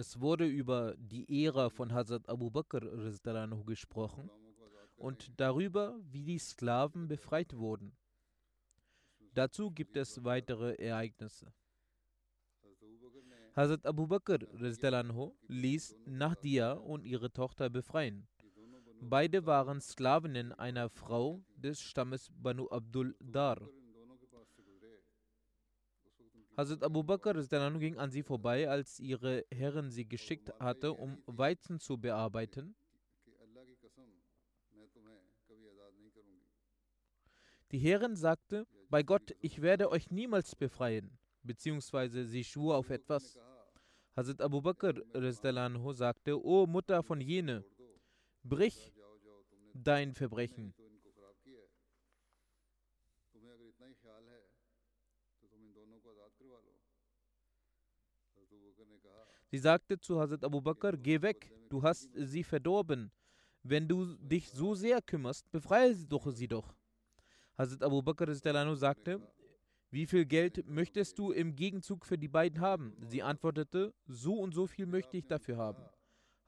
Es wurde über die Ära von Hazrat Abu Bakr gesprochen und darüber, wie die Sklaven befreit wurden. Dazu gibt es weitere Ereignisse. Hazrat Abu Bakr ließ Nahdia und ihre Tochter befreien. Beide waren Sklavinnen einer Frau des Stammes Banu Abdul Dar. Hazrat Abu Bakr ging an sie vorbei, als ihre Herrin sie geschickt hatte, um Weizen zu bearbeiten. Die Herrin sagte, bei Gott, ich werde euch niemals befreien, beziehungsweise sie schwur auf etwas. Hazrat Abu Bakr sagte, O Mutter von jene, brich dein Verbrechen. Sie sagte zu Hazrat Abu Bakr, geh weg, du hast sie verdorben. Wenn du dich so sehr kümmerst, befreie sie doch sie doch. Hazrat Abu Bakr sagte, wie viel Geld möchtest du im Gegenzug für die beiden haben? Sie antwortete, so und so viel möchte ich dafür haben.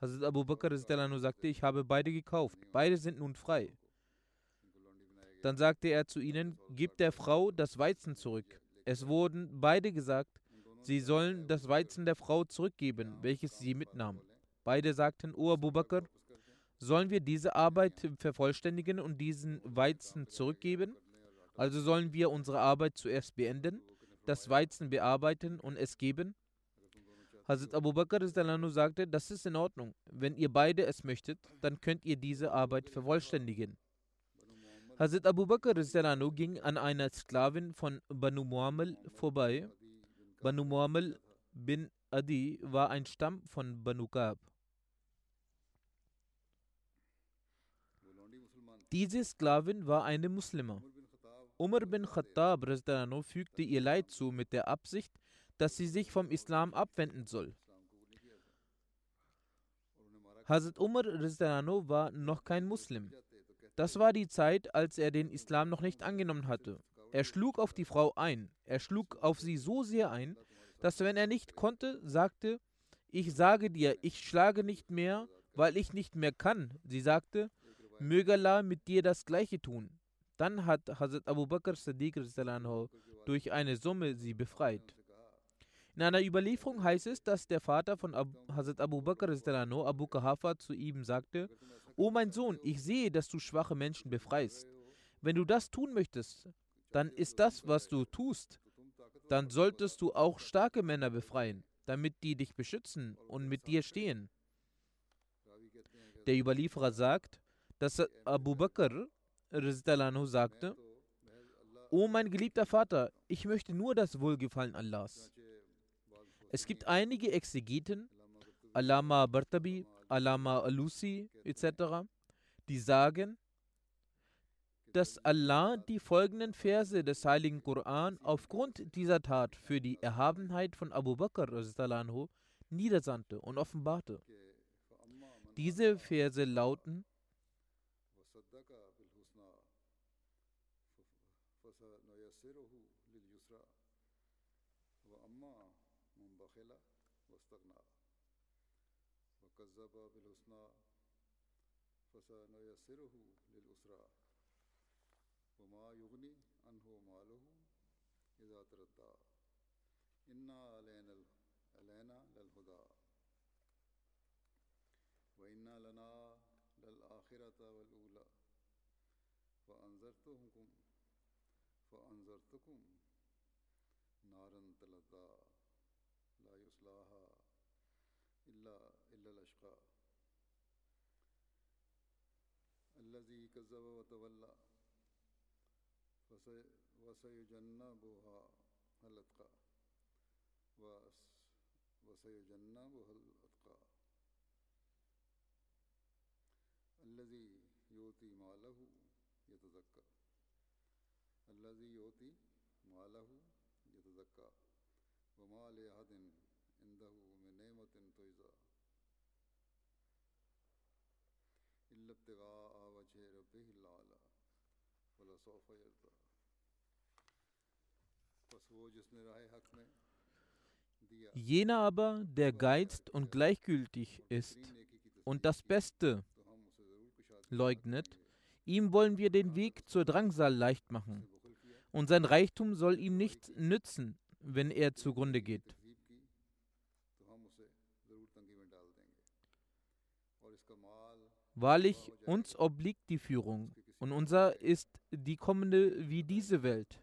Hazrat Abu Bakr sagte, ich habe beide gekauft, beide sind nun frei. Dann sagte er zu ihnen, gebt der Frau das Weizen zurück. Es wurden beide gesagt, sie sollen das Weizen der Frau zurückgeben, welches sie mitnahm. Beide sagten, O Abu Bakr, sollen wir diese Arbeit vervollständigen und diesen Weizen zurückgeben? Also sollen wir unsere Arbeit zuerst beenden, das Weizen bearbeiten und es geben? Hazrat Abu Bakr sagte, das ist in Ordnung. Wenn ihr beide es möchtet, dann könnt ihr diese Arbeit vervollständigen. Hazrat Abu Bakr ging an einer Sklavin von Banu Muammel vorbei. Banu Muammel bin Adi war ein Stamm von Banu Kab. Diese Sklavin war eine Muslima. Umar bin Khattab fügte ihr Leid zu mit der Absicht, dass sie sich vom Islam abwenden soll. Hazrat Umar war noch kein Muslim. Das war die Zeit, als er den Islam noch nicht angenommen hatte. Er schlug auf die Frau ein. Er schlug auf sie so sehr ein, dass wenn er nicht konnte, sagte, ich sage dir, ich schlage nicht mehr, weil ich nicht mehr kann. Sie sagte, möge Allah mit dir das Gleiche tun. Dann hat Hazrat Abu Bakr Sadiq durch eine Summe sie befreit. In einer Überlieferung heißt es, dass der Vater von Ab Hazrat Abu Bakr Abu Kahafa zu ihm sagte, O mein Sohn, ich sehe, dass du schwache Menschen befreist. Wenn du das tun möchtest, dann ist das, was du tust. Dann solltest du auch starke Männer befreien, damit die dich beschützen und mit dir stehen. Der Überlieferer sagt, dass Abu Bakr sagte, O mein geliebter Vater, ich möchte nur das Wohlgefallen Allahs. Es gibt einige Exegeten, Alama Bartabi, Alama Alusi etc., die sagen, dass Allah die folgenden Verse des heiligen Koran aufgrund dieser Tat für die Erhabenheit von Abu Bakr niedersandte und offenbarte. Diese Verse lauten, وصدق بالحسنى فسنيسره لليسرى وما یغنی انہو مالہ اذا تردا انا علینا علینا للہدا و انا لنا للآخرت والأولى. فأنذرتكم فأنذرتكم نارا تلظى. لا يصلاها إلا إلا الأشقى. الذي كذب وتولى. وسیجنبها الاتقى وسيجنبها الاتقى الذي يؤتي ماله يتزكى الذي يؤتي ماله يتزكى وما لأحد عنده من نعمة تجزى إلا ابتغاء وجه ربه الأعلى Jener aber, der geizt und gleichgültig ist und das Beste leugnet, ihm wollen wir den Weg zur Drangsal leicht machen. Und sein Reichtum soll ihm nichts nützen, wenn er zugrunde geht. Wahrlich, uns obliegt die Führung und unser ist die kommende wie diese Welt.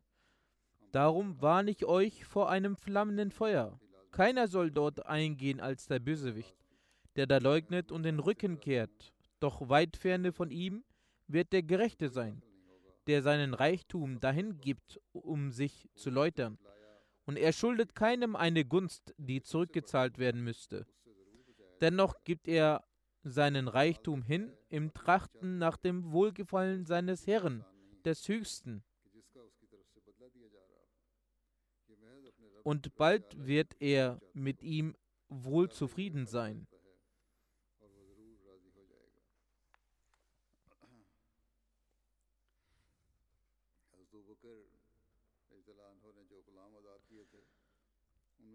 Darum warne ich euch vor einem flammenden Feuer. Keiner soll dort eingehen als der Bösewicht, der da leugnet und den Rücken kehrt. Doch weit ferne von ihm wird der Gerechte sein, der seinen Reichtum dahin gibt, um sich zu läutern. Und er schuldet keinem eine Gunst, die zurückgezahlt werden müsste. Dennoch gibt er seinen Reichtum hin im Trachten nach dem Wohlgefallen seines Herrn, des Höchsten. Und bald wird er mit ihm wohl zufrieden sein.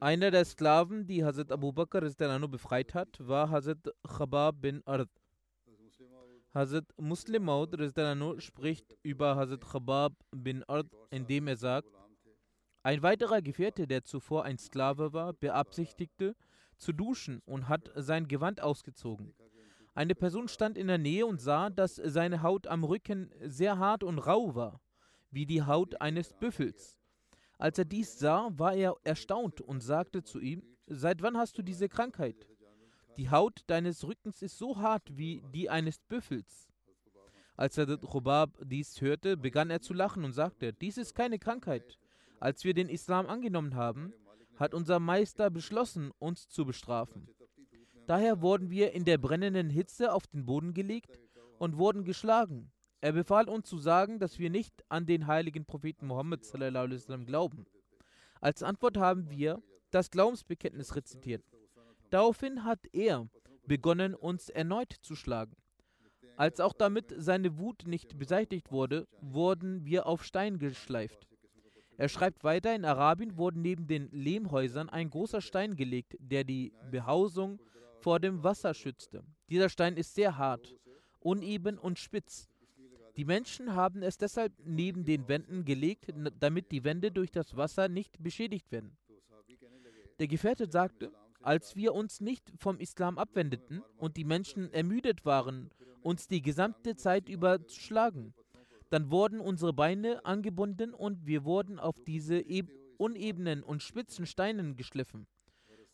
Einer der Sklaven, die Hazrat Abu Bakr Anhu befreit hat, war Hazrat Khabab bin Ard. Hazrat Muslim Maud Anhu spricht über Hazrat Khabab bin Ard, indem er sagt, ein weiterer Gefährte, der zuvor ein Sklave war, beabsichtigte, zu duschen und hat sein Gewand ausgezogen. Eine Person stand in der Nähe und sah, dass seine Haut am Rücken sehr hart und rau war, wie die Haut eines Büffels. Als er dies sah, war er erstaunt und sagte zu ihm, Seit wann hast du diese Krankheit? Die Haut deines Rückens ist so hart wie die eines Büffels. Als er Rubab dies hörte, begann er zu lachen und sagte, dies ist keine Krankheit. Als wir den Islam angenommen haben, hat unser Meister beschlossen, uns zu bestrafen. Daher wurden wir in der brennenden Hitze auf den Boden gelegt und wurden geschlagen. Er befahl uns zu sagen, dass wir nicht an den heiligen Propheten Mohammed glauben. Als Antwort haben wir das Glaubensbekenntnis rezitiert. Daraufhin hat er begonnen, uns erneut zu schlagen. Als auch damit seine Wut nicht beseitigt wurde, wurden wir auf Stein geschleift. Er schreibt weiter, in Arabien wurde neben den Lehmhäusern ein großer Stein gelegt, der die Behausung vor dem Wasser schützte. Dieser Stein ist sehr hart, uneben und spitz. Die Menschen haben es deshalb neben den Wänden gelegt, damit die Wände durch das Wasser nicht beschädigt werden. Der Gefährte sagte, als wir uns nicht vom Islam abwendeten und die Menschen ermüdet waren, uns die gesamte Zeit über zu schlagen, dann wurden unsere Beine angebunden und wir wurden auf diese eb unebenen und spitzen Steinen geschliffen.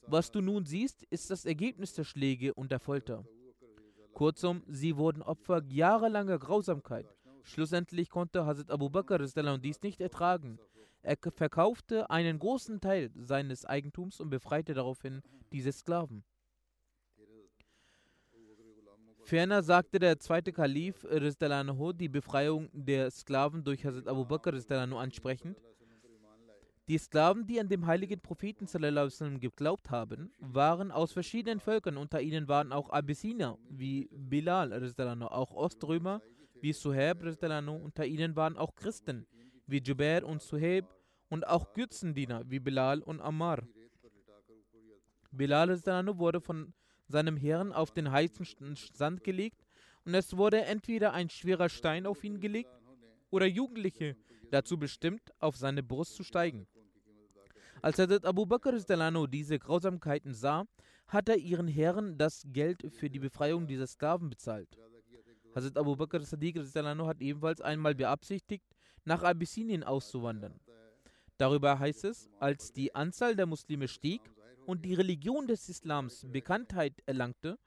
Was du nun siehst, ist das Ergebnis der Schläge und der Folter. Kurzum, sie wurden Opfer jahrelanger Grausamkeit. Schlussendlich konnte Hazrat Abu Bakr dies nicht ertragen. Er verkaufte einen großen Teil seines Eigentums und befreite daraufhin diese Sklaven. Ferner sagte der zweite Kalif die Befreiung der Sklaven durch Hazrat Abu Bakr ansprechend. Die Sklaven, die an den heiligen Propheten wasallam geglaubt haben, waren aus verschiedenen Völkern. Unter ihnen waren auch Abyssiner wie Bilal, auch Oströmer wie Suhaib. Unter ihnen waren auch Christen wie Jubair und Suhaib und auch Götzendiener wie Bilal und Ammar. Bilal wurde von seinem Herrn auf den heißen Sand gelegt und es wurde entweder ein schwerer Stein auf ihn gelegt oder Jugendliche dazu bestimmt, auf seine Brust zu steigen. Als Hazrat Abu Bakr anhu diese Grausamkeiten sah, hat er ihren Herren das Geld für die Befreiung dieser Sklaven bezahlt. Hazrat Abu Bakr Sadiq hat ebenfalls einmal beabsichtigt, nach Abyssinien auszuwandern. Darüber heißt es, als die Anzahl der Muslime stieg und die Religion des Islams Bekanntheit erlangte,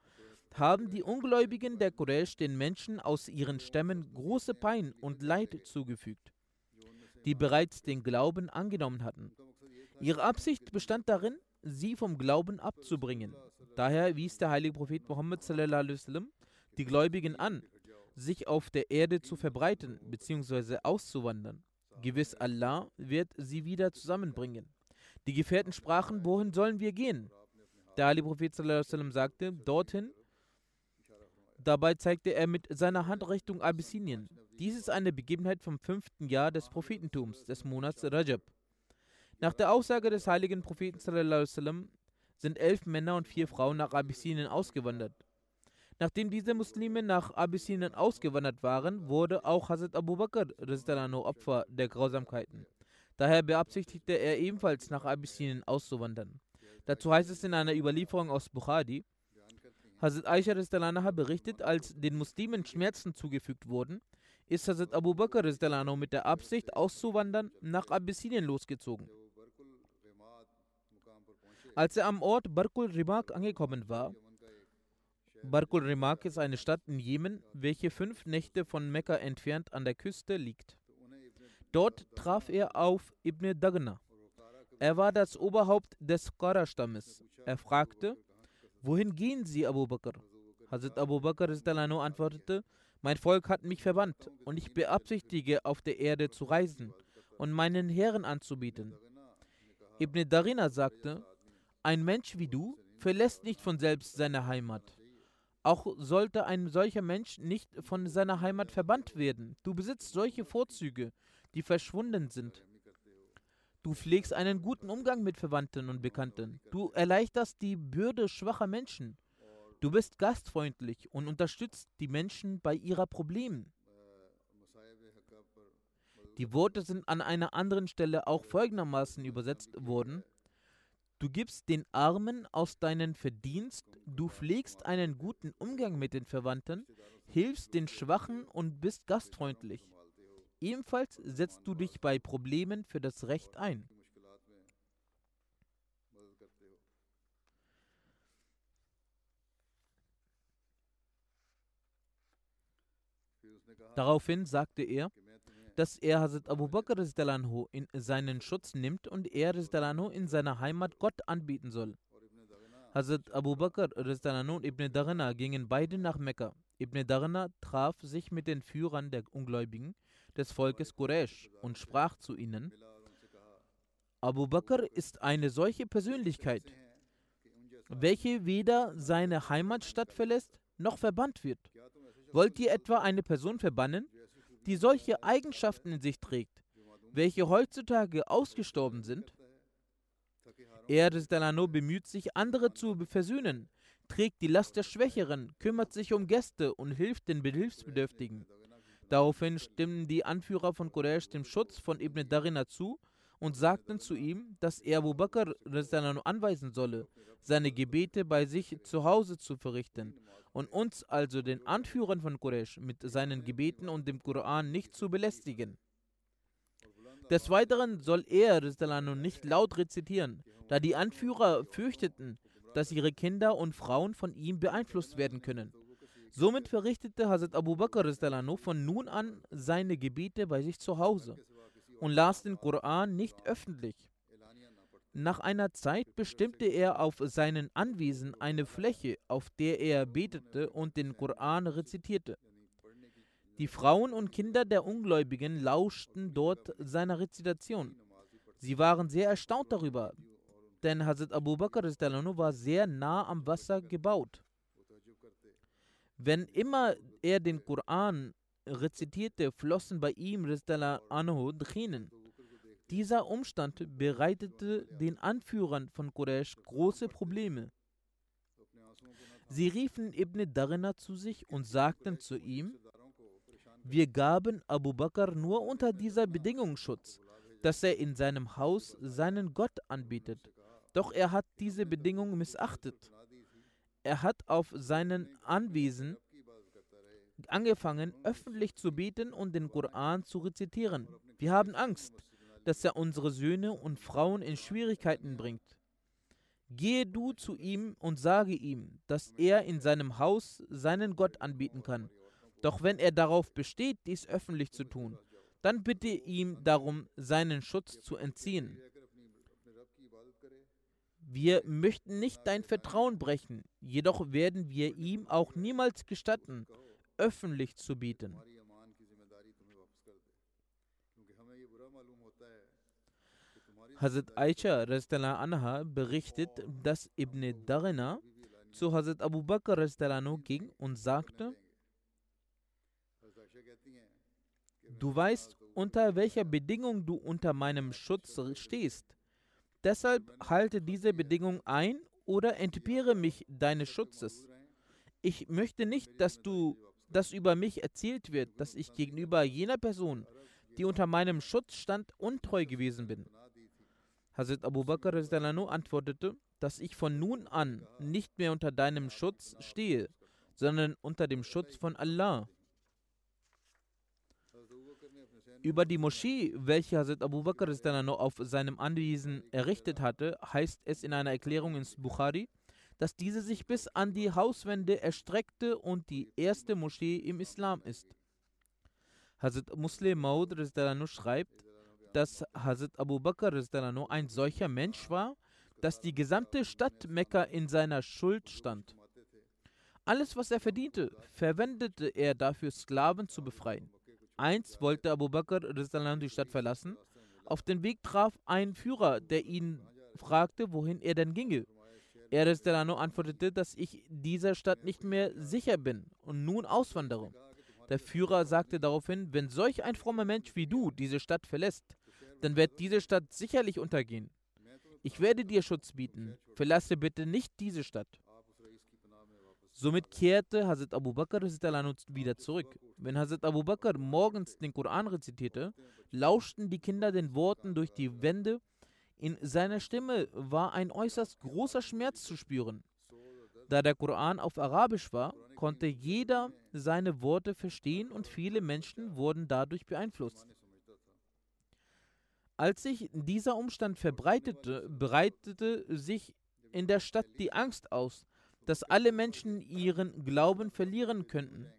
haben die Ungläubigen der Quraysh den Menschen aus ihren Stämmen große Pein und Leid zugefügt, die bereits den Glauben angenommen hatten. Ihre Absicht bestand darin, sie vom Glauben abzubringen. Daher wies der heilige Prophet wasallam die Gläubigen an, sich auf der Erde zu verbreiten bzw. auszuwandern. Gewiss Allah wird sie wieder zusammenbringen. Die Gefährten sprachen, wohin sollen wir gehen? Der heilige Prophet sagte, dorthin. Dabei zeigte er mit seiner Hand Richtung Abyssinien. Dies ist eine Begebenheit vom fünften Jahr des Prophetentums, des Monats Rajab. Nach der Aussage des heiligen Propheten wasallam sind elf Männer und vier Frauen nach Abyssinien ausgewandert. Nachdem diese Muslime nach Abyssinien ausgewandert waren, wurde auch Hazrat Abu Bakr Opfer der Grausamkeiten. Daher beabsichtigte er ebenfalls nach Abyssinien auszuwandern. Dazu heißt es in einer Überlieferung aus Bukhari, Hazrat Aisha radiallahu anha berichtet, als den Muslimen Schmerzen zugefügt wurden, ist Hazrat Abu Bakr mit der Absicht auszuwandern nach Abyssinien losgezogen. Als er am Ort Barkul Rimak angekommen war, Barkul Rimak ist eine Stadt in Jemen, welche fünf Nächte von Mekka entfernt an der Küste liegt. Dort traf er auf Ibn Dagna. Er war das Oberhaupt des Qara-Stammes. Er fragte, wohin gehen Sie, Abu Bakr? Hazrat Abu Bakr antwortete, mein Volk hat mich verbannt und ich beabsichtige, auf der Erde zu reisen und meinen Herren anzubieten. Ibn Darina sagte, ein Mensch wie du verlässt nicht von selbst seine Heimat. Auch sollte ein solcher Mensch nicht von seiner Heimat verbannt werden. Du besitzt solche Vorzüge, die verschwunden sind. Du pflegst einen guten Umgang mit Verwandten und Bekannten. Du erleichterst die Bürde schwacher Menschen. Du bist gastfreundlich und unterstützt die Menschen bei ihrer Problemen. Die Worte sind an einer anderen Stelle auch folgendermaßen übersetzt worden. Du gibst den Armen aus deinen Verdienst, du pflegst einen guten Umgang mit den Verwandten, hilfst den Schwachen und bist gastfreundlich. Ebenfalls setzt du dich bei Problemen für das Recht ein. Daraufhin sagte er, dass er Hazrat Abu Bakr in seinen Schutz nimmt und er in seiner Heimat Gott anbieten soll. Hazrat Abu Bakr und Ibn Darna gingen beide nach Mekka. Ibn Darna traf sich mit den Führern der Ungläubigen des Volkes Quraysh und sprach zu ihnen, Abu Bakr ist eine solche Persönlichkeit, welche weder seine Heimatstadt verlässt noch verbannt wird. Wollt ihr etwa eine Person verbannen, die solche Eigenschaften in sich trägt, welche heutzutage ausgestorben sind? Er Dalano bemüht sich, andere zu versöhnen, trägt die Last der Schwächeren, kümmert sich um Gäste und hilft den Hilfsbedürftigen. Daraufhin stimmen die Anführer von Quraysh dem Schutz von Ibn Darina zu und sagten zu ihm, dass er Abu Bakr anweisen solle, seine Gebete bei sich zu Hause zu verrichten und uns, also den Anführern von Quraysh, mit seinen Gebeten und dem Koran nicht zu belästigen. Des Weiteren soll er nicht laut rezitieren, da die Anführer fürchteten, dass ihre Kinder und Frauen von ihm beeinflusst werden können. Somit verrichtete Hazrat Abu Bakr von nun an seine Gebete bei sich zu Hause und las den Koran nicht öffentlich. Nach einer Zeit bestimmte er auf seinen Anwesen eine Fläche, auf der er betete und den Koran rezitierte. Die Frauen und Kinder der Ungläubigen lauschten dort seiner Rezitation. Sie waren sehr erstaunt darüber, denn Hazrat Abu Bakr war sehr nah am Wasser gebaut. Wenn immer er den Koran rezitierte, flossen bei ihm anhu. Dieser Umstand bereitete den Anführern von Quraysh große Probleme. Sie riefen Ibn Darina zu sich und sagten zu ihm, wir gaben Abu Bakr nur unter dieser Bedingung Schutz, dass er in seinem Haus seinen Gott anbietet. Doch er hat diese Bedingung missachtet. Er hat auf seinen Anwesen angefangen, öffentlich zu beten und den Koran zu rezitieren. Wir haben Angst, dass er unsere Söhne und Frauen in Schwierigkeiten bringt. Gehe du zu ihm und sage ihm, dass er in seinem Haus seinen Gott anbieten kann. Doch wenn er darauf besteht, dies öffentlich zu tun, dann bitte ihm darum, seinen Schutz zu entziehen. Wir möchten nicht dein Vertrauen brechen, jedoch werden wir ihm auch niemals gestatten, öffentlich zu bieten. Hazrat Aisha anha berichtet, dass Ibn Darina zu Hazrat Abu Bakr ging und sagte, Du weißt, unter welcher Bedingung du unter meinem Schutz stehst. Deshalb halte diese Bedingung ein oder entbehre mich deines Schutzes. Ich möchte nicht, dass du, dass über mich erzählt wird, dass ich gegenüber jener Person, die unter meinem Schutz stand, untreu gewesen bin. Hazrat Abu Bakr antwortete, dass ich von nun an nicht mehr unter deinem Schutz stehe, sondern unter dem Schutz von Allah. Über die Moschee, welche Hazrat Abu Bakr auf seinem Anwesen errichtet hatte, heißt es in einer Erklärung ins Bukhari, dass diese sich bis an die Hauswände erstreckte und die erste Moschee im Islam ist. Hazrat Muslim Maud schreibt, dass Hazrat Abu Bakr ein solcher Mensch war, dass die gesamte Stadt Mekka in seiner Schuld stand. Alles, was er verdiente, verwendete er dafür, Sklaven zu befreien. Eins wollte Abu Bakr die Stadt verlassen. Auf dem Weg traf ein Führer, der ihn fragte, wohin er denn ginge. Er antwortete, dass ich dieser Stadt nicht mehr sicher bin und nun auswandere. Der Führer sagte daraufhin, wenn solch ein frommer Mensch wie du diese Stadt verlässt, dann wird diese Stadt sicherlich untergehen. Ich werde dir Schutz bieten. Verlasse bitte nicht diese Stadt. Somit kehrte Hazrat Abu Bakr wieder zurück. Wenn Hazrat Abu Bakr morgens den Koran rezitierte, lauschten die Kinder den Worten durch die Wände. In seiner Stimme war ein äußerst großer Schmerz zu spüren. Da der Koran auf Arabisch war, konnte jeder seine Worte verstehen und viele Menschen wurden dadurch beeinflusst. Als sich dieser Umstand verbreitete, breitete sich in der Stadt die Angst aus, dass alle Menschen ihren Glauben verlieren könnten.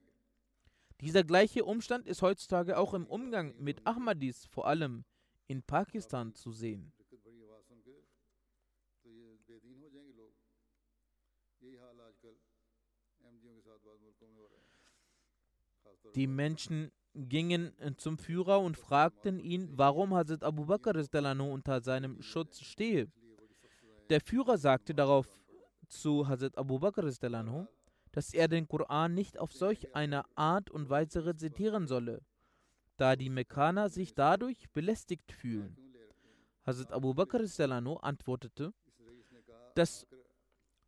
Dieser gleiche Umstand ist heutzutage auch im Umgang mit Ahmadis, vor allem in Pakistan, zu sehen. Die Menschen gingen zum Führer und fragten ihn, warum Hazrat Abu Bakr unter seinem Schutz stehe. Der Führer sagte darauf, zu Hazrat Abu Bakr, dass er den Koran nicht auf solch eine Art und Weise rezitieren solle, da die Mekkaner sich dadurch belästigt fühlen. Hazrat Abu Bakr antwortete, dass,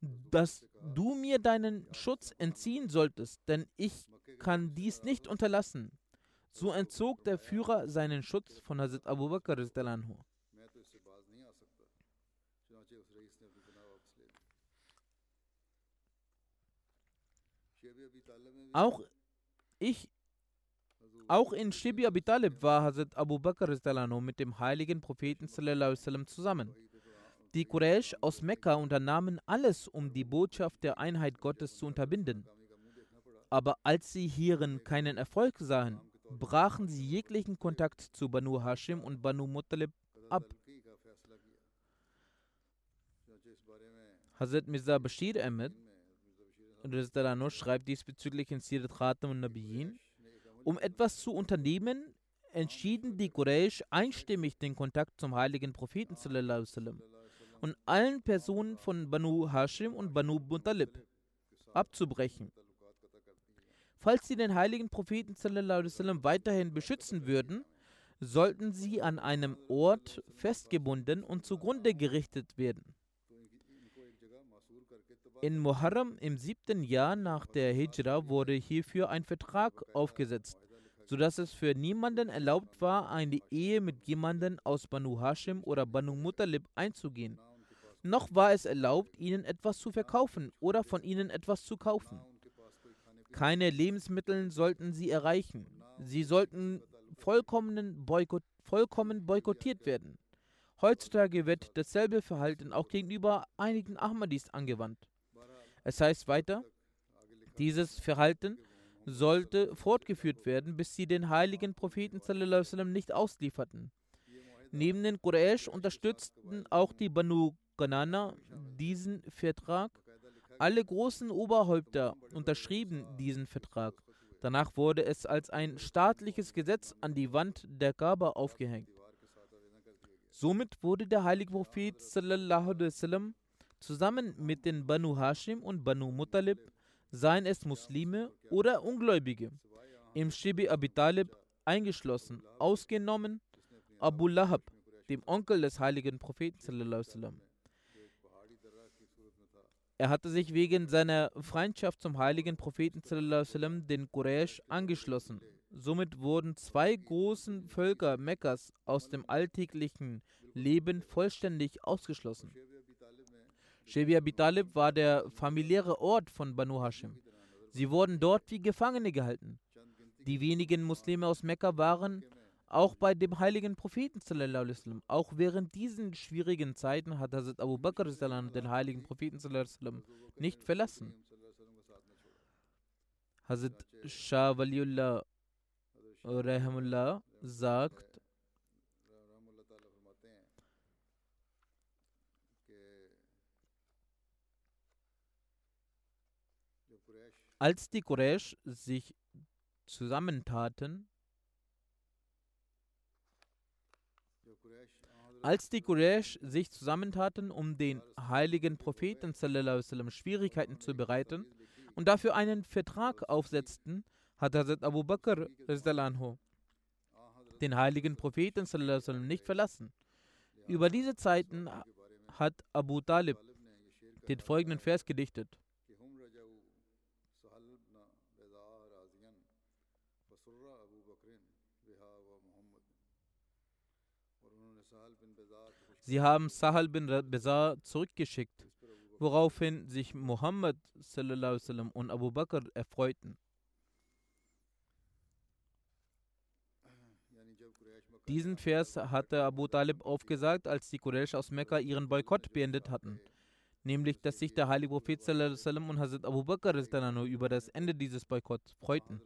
dass du mir deinen Schutz entziehen solltest, denn ich kann dies nicht unterlassen. So entzog der Führer seinen Schutz von Hazrat Abu Bakr. Auch ich, auch in Shibi Abi Talib war Hazrat Abu Bakr mit dem heiligen Propheten zusammen. Die Quraysh aus Mekka unternahmen alles, um die Botschaft der Einheit Gottes zu unterbinden. Aber als sie hierin keinen Erfolg sahen, brachen sie jeglichen Kontakt zu Banu Hashim und Banu Muttalib ab. Hazrat Mirza Bashir Ahmed schreibt diesbezüglich in Sirat Khatam und Nabiyin, um etwas zu unternehmen, entschieden die Quraysh einstimmig den Kontakt zum heiligen Propheten und allen Personen von Banu Hashim und Banu Muttalib abzubrechen. Falls sie den heiligen Propheten wasallam weiterhin beschützen würden, sollten sie an einem Ort festgebunden und zugrunde gerichtet werden. In Muharram im siebten Jahr nach der Hijra wurde hierfür ein Vertrag aufgesetzt, sodass es für niemanden erlaubt war, eine Ehe mit jemandem aus Banu Hashim oder Banu Muttalib einzugehen. Noch war es erlaubt, ihnen etwas zu verkaufen oder von ihnen etwas zu kaufen. Keine Lebensmittel sollten sie erreichen. Sie sollten vollkommen, boykott, vollkommen boykottiert werden. Heutzutage wird dasselbe Verhalten auch gegenüber einigen Ahmadis angewandt. Es heißt weiter, dieses Verhalten sollte fortgeführt werden, bis sie den heiligen Propheten sallam, nicht auslieferten. Neben den Quraysh unterstützten auch die Banu Ghanana diesen Vertrag. Alle großen Oberhäupter unterschrieben diesen Vertrag. Danach wurde es als ein staatliches Gesetz an die Wand der Kaaba aufgehängt. Somit wurde der heilige Prophet sallallahu zusammen mit den Banu Hashim und Banu Muttalib, seien es Muslime oder Ungläubige, im Shibi Abi Talib eingeschlossen, ausgenommen Abu Lahab, dem Onkel des heiligen Propheten sallallahu. Er hatte sich wegen seiner Freundschaft zum heiligen Propheten den Quraysh angeschlossen. Somit wurden zwei großen Völker Mekkas aus dem alltäglichen Leben vollständig ausgeschlossen. Shebi Abi Talib war der familiäre Ort von Banu Hashim. Sie wurden dort wie Gefangene gehalten. Die wenigen Muslime aus Mekka waren auch bei dem heiligen Propheten sallam, auch während diesen schwierigen Zeiten hat Hazrat Abu Bakr den heiligen Propheten sallam, nicht verlassen. Hazrat Shah Waliullah Rahimullah sagt, als die Quraysh sich zusammentaten, Als die Quraysh sich zusammentaten, um den heiligen Propheten sallam, Schwierigkeiten zu bereiten und dafür einen Vertrag aufsetzten, hat Hazrat Abu Bakr den heiligen Propheten sallam, nicht verlassen. Über diese Zeiten hat Abu Talib den folgenden Vers gedichtet. Sie haben Sahal bin Bezar zurückgeschickt, woraufhin sich Muhammad und Abu Bakr erfreuten. Diesen Vers hatte Abu Talib aufgesagt, als die Quraysh aus Mekka ihren Boykott beendet hatten. Nämlich, dass sich der heilige Prophet und Hazrat Abu Bakr über das Ende dieses Boykotts freuten.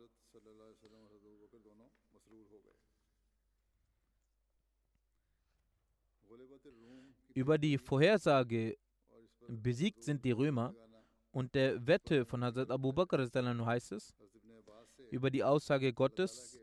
Über die Vorhersage, besiegt sind die Römer, und der Wette von Hazrat Abu Bakr heißt es, über die Aussage Gottes,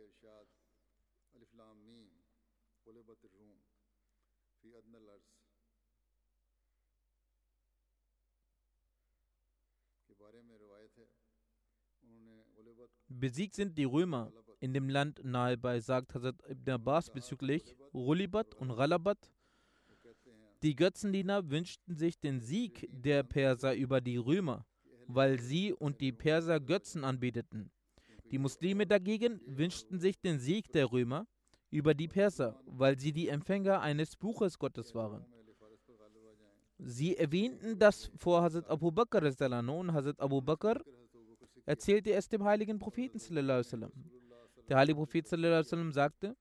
Besiegt sind die Römer in dem Land nahe bei, sagt Hazrat Ibn Abbas bezüglich Rulibat und Ralabat, die Götzendiener wünschten sich den Sieg der Perser über die Römer, weil sie und die Perser Götzen anbeteten. Die Muslime dagegen wünschten sich den Sieg der Römer über die Perser, weil sie die Empfänger eines Buches Gottes waren. Sie erwähnten das vor Hazrat Abu Bakr und Hazrat Abu Bakr erzählte es dem heiligen Propheten. Der heilige Prophet sagte,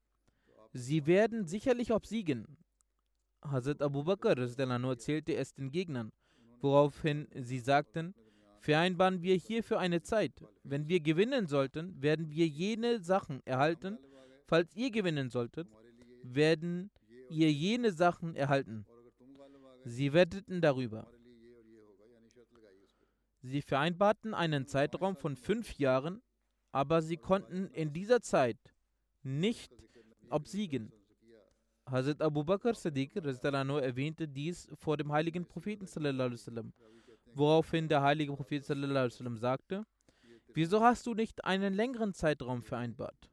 sie werden sicherlich obsiegen, Hazrat Abu Bakr erzählte es den Gegnern, woraufhin sie sagten, vereinbaren wir hierfür eine Zeit. Wenn wir gewinnen sollten, werden wir jene Sachen erhalten. Falls ihr gewinnen solltet, werden ihr jene Sachen erhalten. Sie wetteten darüber. Sie vereinbarten einen Zeitraum von fünf Jahren, aber sie konnten in dieser Zeit nicht obsiegen. Hazrat Abu Bakr Siddiq erwähnte dies vor dem heiligen Propheten woraufhin der heilige Prophet sagte, wieso hast du nicht einen längeren Zeitraum vereinbart?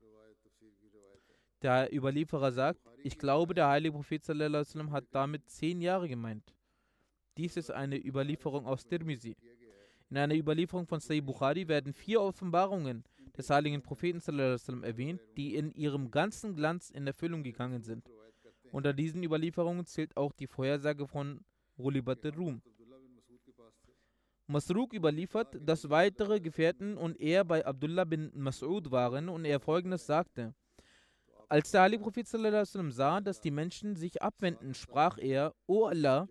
Der Überlieferer sagt, ich glaube, der heilige Prophet wasallam hat damit zehn Jahre gemeint. Dies ist eine Überlieferung aus Tirmizi. In einer Überlieferung von Sayyid Bukhari werden vier Offenbarungen des heiligen Propheten wasallam erwähnt, die in ihrem ganzen Glanz in Erfüllung gegangen sind. Unter diesen Überlieferungen zählt auch die Vorhersage von Rulibat Rum. Masruq überliefert, dass weitere Gefährten und er bei Abdullah bin Mas'ud waren und er folgendes sagte. Als der Heilige Prophet sah, dass die Menschen sich abwenden, sprach er: O Allah,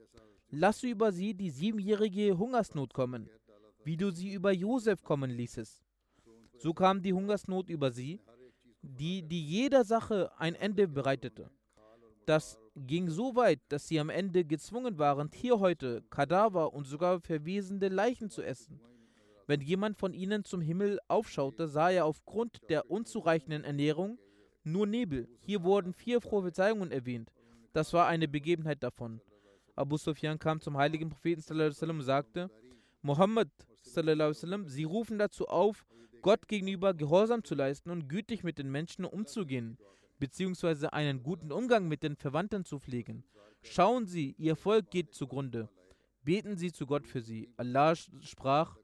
lasse über sie die siebenjährige Hungersnot kommen, wie du sie über Josef kommen ließest. So kam die Hungersnot über sie, die, die jeder Sache ein Ende bereitete. Das ging so weit, dass sie am Ende gezwungen waren, Tierhäute, Kadaver und sogar verwesende Leichen zu essen. Wenn jemand von ihnen zum Himmel aufschaute, sah er aufgrund der unzureichenden Ernährung nur Nebel. Hier wurden vier Prophezeiungen erwähnt. Das war eine Begebenheit davon. Abu Sufyan kam zum heiligen Propheten und sagte, Mohammed, sie rufen dazu auf, Gott gegenüber Gehorsam zu leisten und gütig mit den Menschen umzugehen beziehungsweise einen guten Umgang mit den Verwandten zu pflegen. Schauen Sie, Ihr Volk geht zugrunde. Beten Sie zu Gott für sie. Allah sprach,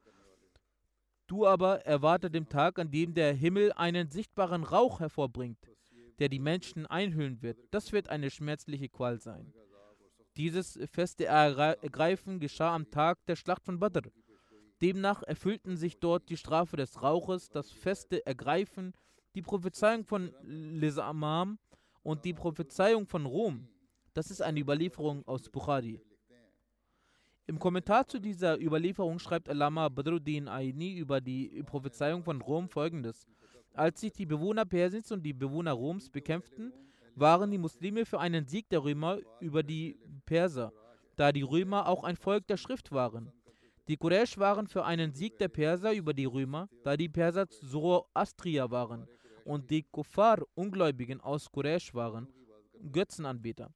Du aber erwarte den Tag, an dem der Himmel einen sichtbaren Rauch hervorbringt, der die Menschen einhüllen wird. Das wird eine schmerzliche Qual sein. Dieses feste Ergreifen geschah am Tag der Schlacht von Badr. Demnach erfüllten sich dort die Strafe des Rauches, das feste Ergreifen die Prophezeiung von Lisamam und die Prophezeiung von Rom. Das ist eine Überlieferung aus Bukhari. Im Kommentar zu dieser Überlieferung schreibt Alama Badruddin Aini über die Prophezeiung von Rom folgendes. Als sich die Bewohner Persiens und die Bewohner Roms bekämpften, waren die Muslime für einen Sieg der Römer über die Perser, da die Römer auch ein Volk der Schrift waren. Die Quraysh waren für einen Sieg der Perser über die Römer, da die Perser Zoroastrier waren und die Kuffar, Ungläubigen aus Quraysh waren, Götzenanbeter.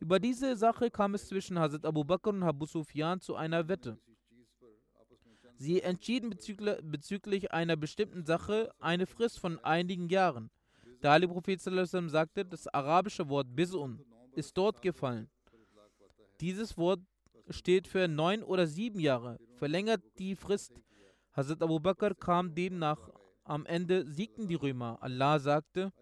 Über diese Sache kam es zwischen Hazrat Abu Bakr und Abu Sufyan zu einer Wette. Sie entschieden bezüglich, einer bestimmten Sache eine Frist von einigen Jahren. Der Heilige Prophet sagte, das arabische Wort Bizun ist dort gefallen. Dieses Wort steht für neun oder sieben Jahre, verlängert die Frist. Hazrat Abu Bakr kam demnach am Ende siegten die Römer. Allah sagte,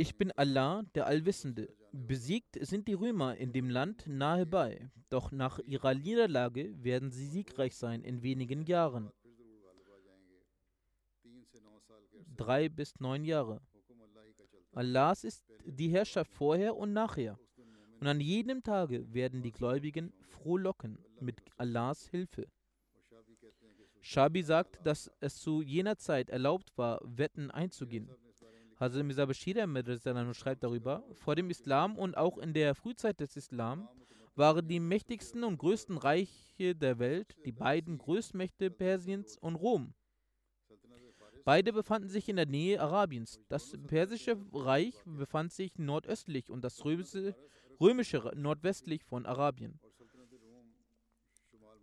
Ich bin Allah, der Allwissende. Besiegt sind die Römer in dem Land nahe bei, doch nach ihrer Niederlage werden sie siegreich sein in wenigen Jahren. Drei bis neun Jahre. Allahs ist die Herrschaft vorher und nachher. Und an jedem Tage werden die Gläubigen frohlocken mit Allahs Hilfe. Shabi sagt, dass es zu jener Zeit erlaubt war, Wetten einzugehen. Hazrat Mirza Bashir schreibt darüber, vor dem Islam und auch in der Frühzeit des Islam waren die mächtigsten und größten Reiche der Welt die beiden Großmächte Persiens und Rom. Beide befanden sich in der Nähe Arabiens. Das persische Reich befand sich nordöstlich und das römische, römische nordwestlich von Arabien.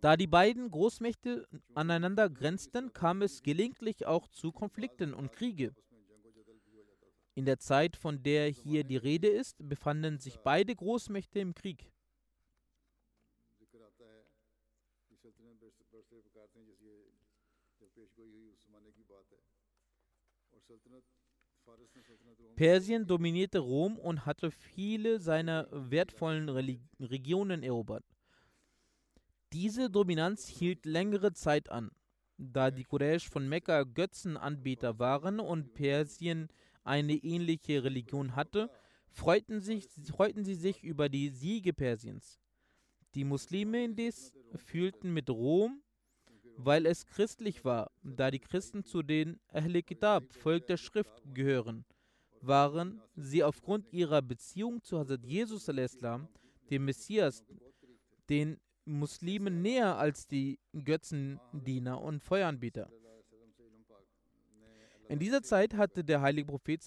Da die beiden Großmächte aneinander grenzten, kam es gelegentlich auch zu Konflikten und Kriege. In der Zeit, von der hier die Rede ist, befanden sich beide Großmächte im Krieg. Persien dominierte Rom und hatte viele seiner wertvollen Regionen erobert. Diese Dominanz hielt längere Zeit an. da die Quraysh von Mekka Götzenanbeter waren und Persien eine ähnliche Religion hatte, freuten, sich, freuten sie sich über die Siege Persiens. Die Muslime indes fühlten mit Rom, weil es christlich war, da die Christen zu den Ahle Kitab, Volk der Schrift, gehören, waren sie aufgrund ihrer Beziehung zu Hazrat Jesus al-Islam, dem Messias, den Muslimen näher als die Götzendiener und Feueranbieter. In dieser Zeit hatte der heilige Prophet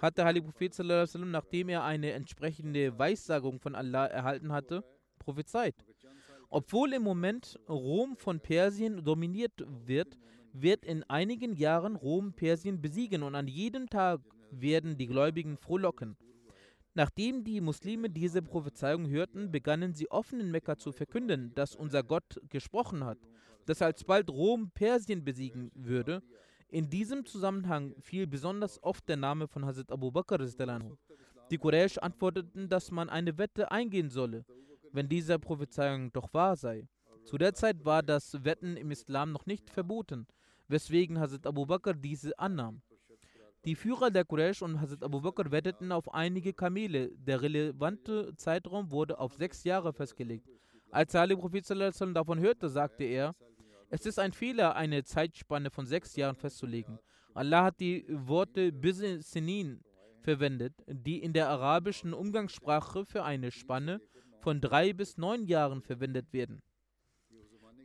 hat der heilige Prophet nachdem er eine entsprechende Weissagung von Allah erhalten hatte, prophezeit. Obwohl im Moment Rom von Persien dominiert wird, wird in einigen Jahren Rom Persien besiegen und an jedem Tag werden die Gläubigen frohlocken. Nachdem die Muslime diese Prophezeiung hörten, begannen sie offen in Mekka zu verkünden, dass unser Gott gesprochen hat, dass alsbald Rom Persien besiegen würde. In diesem Zusammenhang fiel besonders oft der Name von Hazrat Abu Bakr. Die Quraysh antworteten, dass man eine Wette eingehen solle, wenn diese Prophezeiung doch wahr sei. Zu der Zeit war das Wetten im Islam noch nicht verboten, weswegen Hazrat Abu Bakr diese annahm. Die Führer der Quraysh und Hazrat Abu Bakr wetteten auf einige Kamele. Der relevante Zeitraum wurde auf sechs Jahre festgelegt. Als Ali Prophet davon hörte, sagte er, es ist ein Fehler, eine Zeitspanne von sechs Jahren festzulegen. Allah hat die Worte Bisinin verwendet, die in der arabischen Umgangssprache für eine Spanne von drei bis neun Jahren verwendet werden.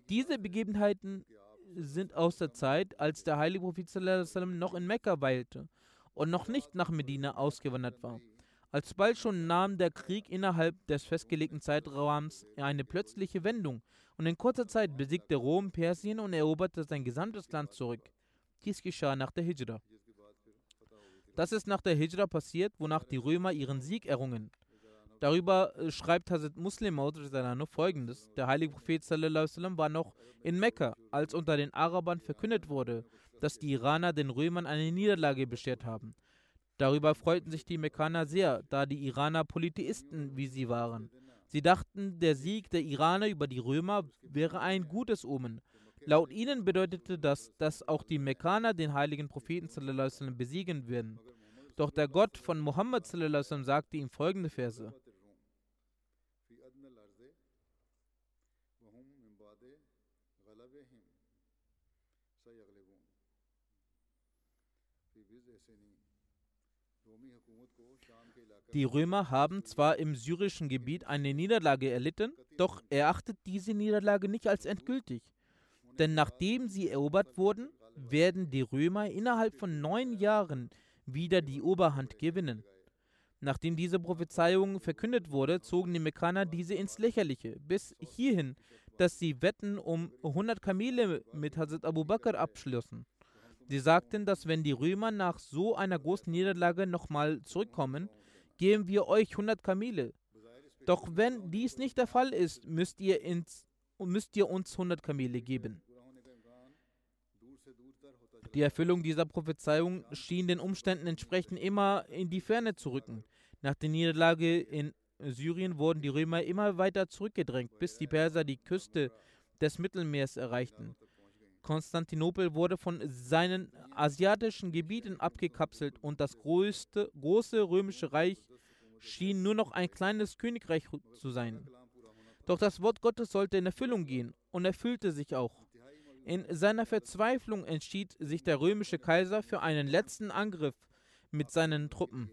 Diese Begebenheiten sind aus der Zeit, als der heilige Prophet noch in Mekka weilte und noch nicht nach Medina ausgewandert war. Alsbald schon nahm der Krieg innerhalb des festgelegten Zeitraums eine plötzliche Wendung und in kurzer Zeit besiegte Rom Persien und eroberte sein gesamtes Land zurück. Dies geschah nach der Hijra. Das ist nach der Hijra passiert, wonach die Römer ihren Sieg errungen. Darüber äh, schreibt Hazrat Muslim folgendes: Der heilige Prophet war noch in Mekka, als unter den Arabern verkündet wurde, dass die Iraner den Römern eine Niederlage beschert haben. Darüber freuten sich die Mekkaner sehr, da die Iraner Polytheisten wie sie waren. Sie dachten, der Sieg der Iraner über die Römer wäre ein gutes Omen. Laut ihnen bedeutete das, dass auch die Mekkaner den heiligen Propheten besiegen werden. Doch der Gott von Muhammad sallam, sagte ihm folgende Verse. Die Römer haben zwar im syrischen Gebiet eine Niederlage erlitten, doch erachtet diese Niederlage nicht als endgültig. Denn nachdem sie erobert wurden, werden die Römer innerhalb von neun Jahren wieder die Oberhand gewinnen. Nachdem diese Prophezeiung verkündet wurde, zogen die Mekkaner diese ins Lächerliche, bis hierhin, dass sie Wetten um 100 Kamele mit Hazrat Abu Bakr abschlossen. Sie sagten, dass wenn die Römer nach so einer großen Niederlage nochmal zurückkommen, geben wir euch 100 Kamele. Doch wenn dies nicht der Fall ist, müsst ihr, ins, müsst ihr uns 100 Kamele geben. Die Erfüllung dieser Prophezeiung schien den Umständen entsprechend immer in die Ferne zu rücken. Nach der Niederlage in Syrien wurden die Römer immer weiter zurückgedrängt, bis die Perser die Küste des Mittelmeers erreichten. Konstantinopel wurde von seinen asiatischen Gebieten abgekapselt und das größte, große römische Reich schien nur noch ein kleines Königreich zu sein. Doch das Wort Gottes sollte in Erfüllung gehen und erfüllte sich auch. In seiner Verzweiflung entschied sich der römische Kaiser für einen letzten Angriff mit seinen Truppen.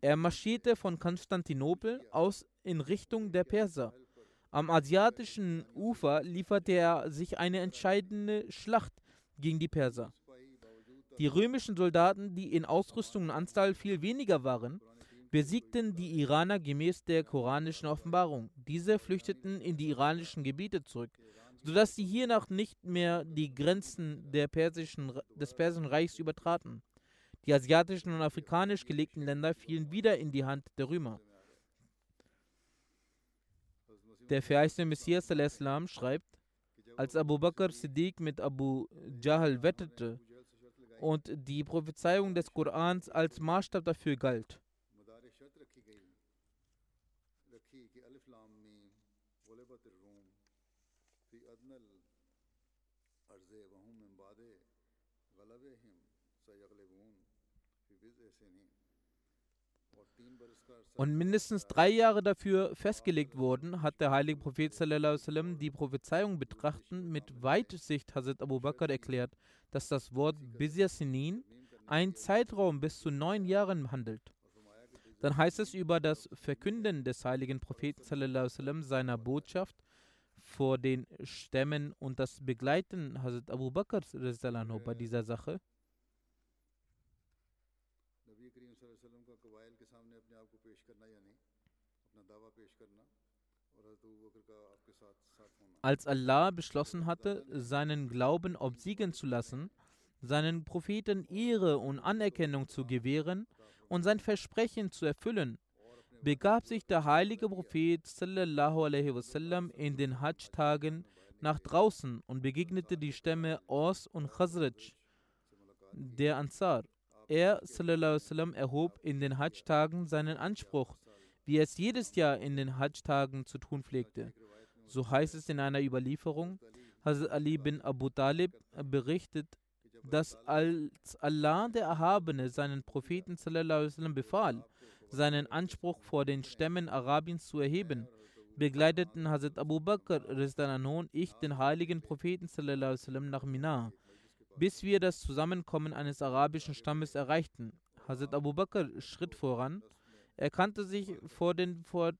Er marschierte von Konstantinopel aus in Richtung der Perser. Am asiatischen Ufer lieferte er sich eine entscheidende Schlacht gegen die Perser. Die römischen Soldaten, die in Ausrüstung und Anzahl viel weniger waren, besiegten die Iraner gemäß der koranischen Offenbarung. Diese flüchteten in die iranischen Gebiete zurück, sodass sie hiernach nicht mehr die Grenzen persischen, des Persischen Reichs übertraten. Die asiatischen und afrikanisch gelegten Länder fielen wieder in die Hand der Römer. Der verheißene Messias schreibt, als Abu Bakr Siddiq mit Abu Jahl wettete und die Prophezeiung des Korans als Maßstab dafür galt. Und mindestens drei Jahre dafür festgelegt wurden, hat der heilige Prophet wasallam die Prophezeiung betrachten mit Weitsicht Hazrat Abu Bakr erklärt, dass das Wort Bizya Sinin einen Zeitraum bis zu neun Jahren handelt. Dann heißt es über das Verkünden des heiligen Propheten wasallam seiner Botschaft vor den Stämmen und das Begleiten Hazrat Abu Bakr bei dieser Sache. Als Allah beschlossen hatte, seinen Glauben obsiegen zu lassen, seinen Propheten Ehre und Anerkennung zu gewähren und sein Versprechen zu erfüllen, begab sich der heilige Prophet wasallam in den Hajj-Tagen nach draußen und begegnete die Stämme Aus und Khazraj, der Ansar. Er wasallam erhob in den Hajj-Tagen seinen Anspruch, wie es jedes Jahr in den Hajj-Tagen zu tun pflegte. So heißt es in einer Überlieferung, Hazrat Ali bin Abu Talib berichtet, dass als Allah der Erhabene seinen Propheten wasallam befahl, seinen Anspruch vor den Stämmen Arabiens zu erheben, begleiteten Hazrat Abu Bakr und ich den heiligen Propheten wasallam nach Mina, bis wir das Zusammenkommen eines arabischen Stammes erreichten. Hazrat Abu Bakr schritt voran, er kannte sich vor den vor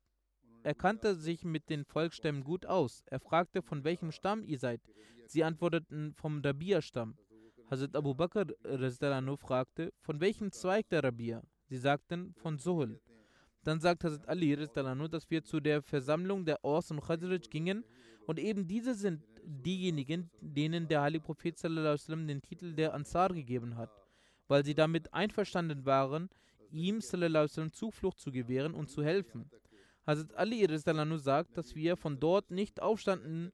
er kannte sich mit den Volksstämmen gut aus. Er fragte, von welchem Stamm ihr seid. Sie antworteten, vom Rabia-Stamm. Hazrat Abu Bakr fragte, von welchem Zweig der Rabia? Sie sagten, von Suhul. Dann sagt Hazrat Ali dass wir zu der Versammlung der Aus und Khazraj gingen und eben diese sind diejenigen, denen der heilige Prophet den Titel der Ansar gegeben hat, weil sie damit einverstanden waren, ihm wasallam Zuflucht zu gewähren und zu helfen. Hazrat Ali sagt, dass wir von dort nicht aufstanden,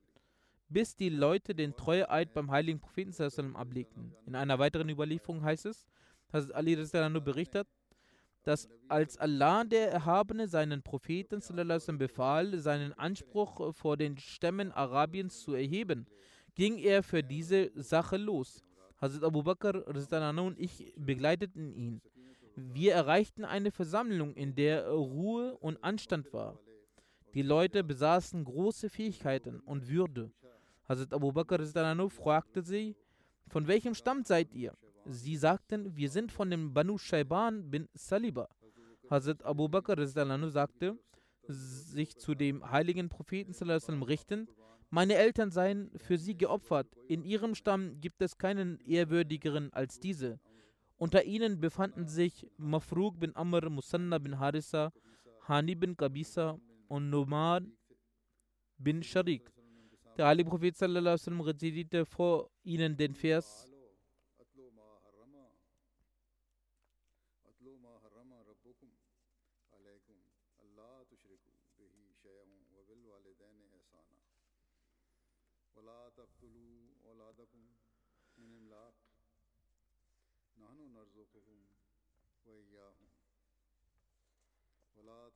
bis die Leute den Treueeid beim heiligen Propheten wasallam ablegten. In einer weiteren Überlieferung heißt es, Hazrat Ali berichtet, dass als Allah der Erhabene seinen Propheten wasallam befahl, seinen Anspruch vor den Stämmen Arabiens zu erheben, ging er für diese Sache los. Hazrat Abu Bakr und ich begleiteten ihn. Wir erreichten eine Versammlung, in der Ruhe und Anstand war. Die Leute besaßen große Fähigkeiten und Würde. Hazrat Abu Bakr fragte sie, von welchem Stamm seid ihr? Sie sagten, wir sind von dem Banu Shaiban bin Saliba. Hazrat Abu Bakr sagte, sich zu dem heiligen Propheten richtend, meine Eltern seien für sie geopfert. In ihrem Stamm gibt es keinen ehrwürdigeren als diese. Unter ihnen befanden sich Mafruk bin Amr, Musanna bin Harissa, Hani bin Qabisa und Numan bin Sharik. Der heilige Prophet sallallahu alaihi wasallam rezitierte vor ihnen den Vers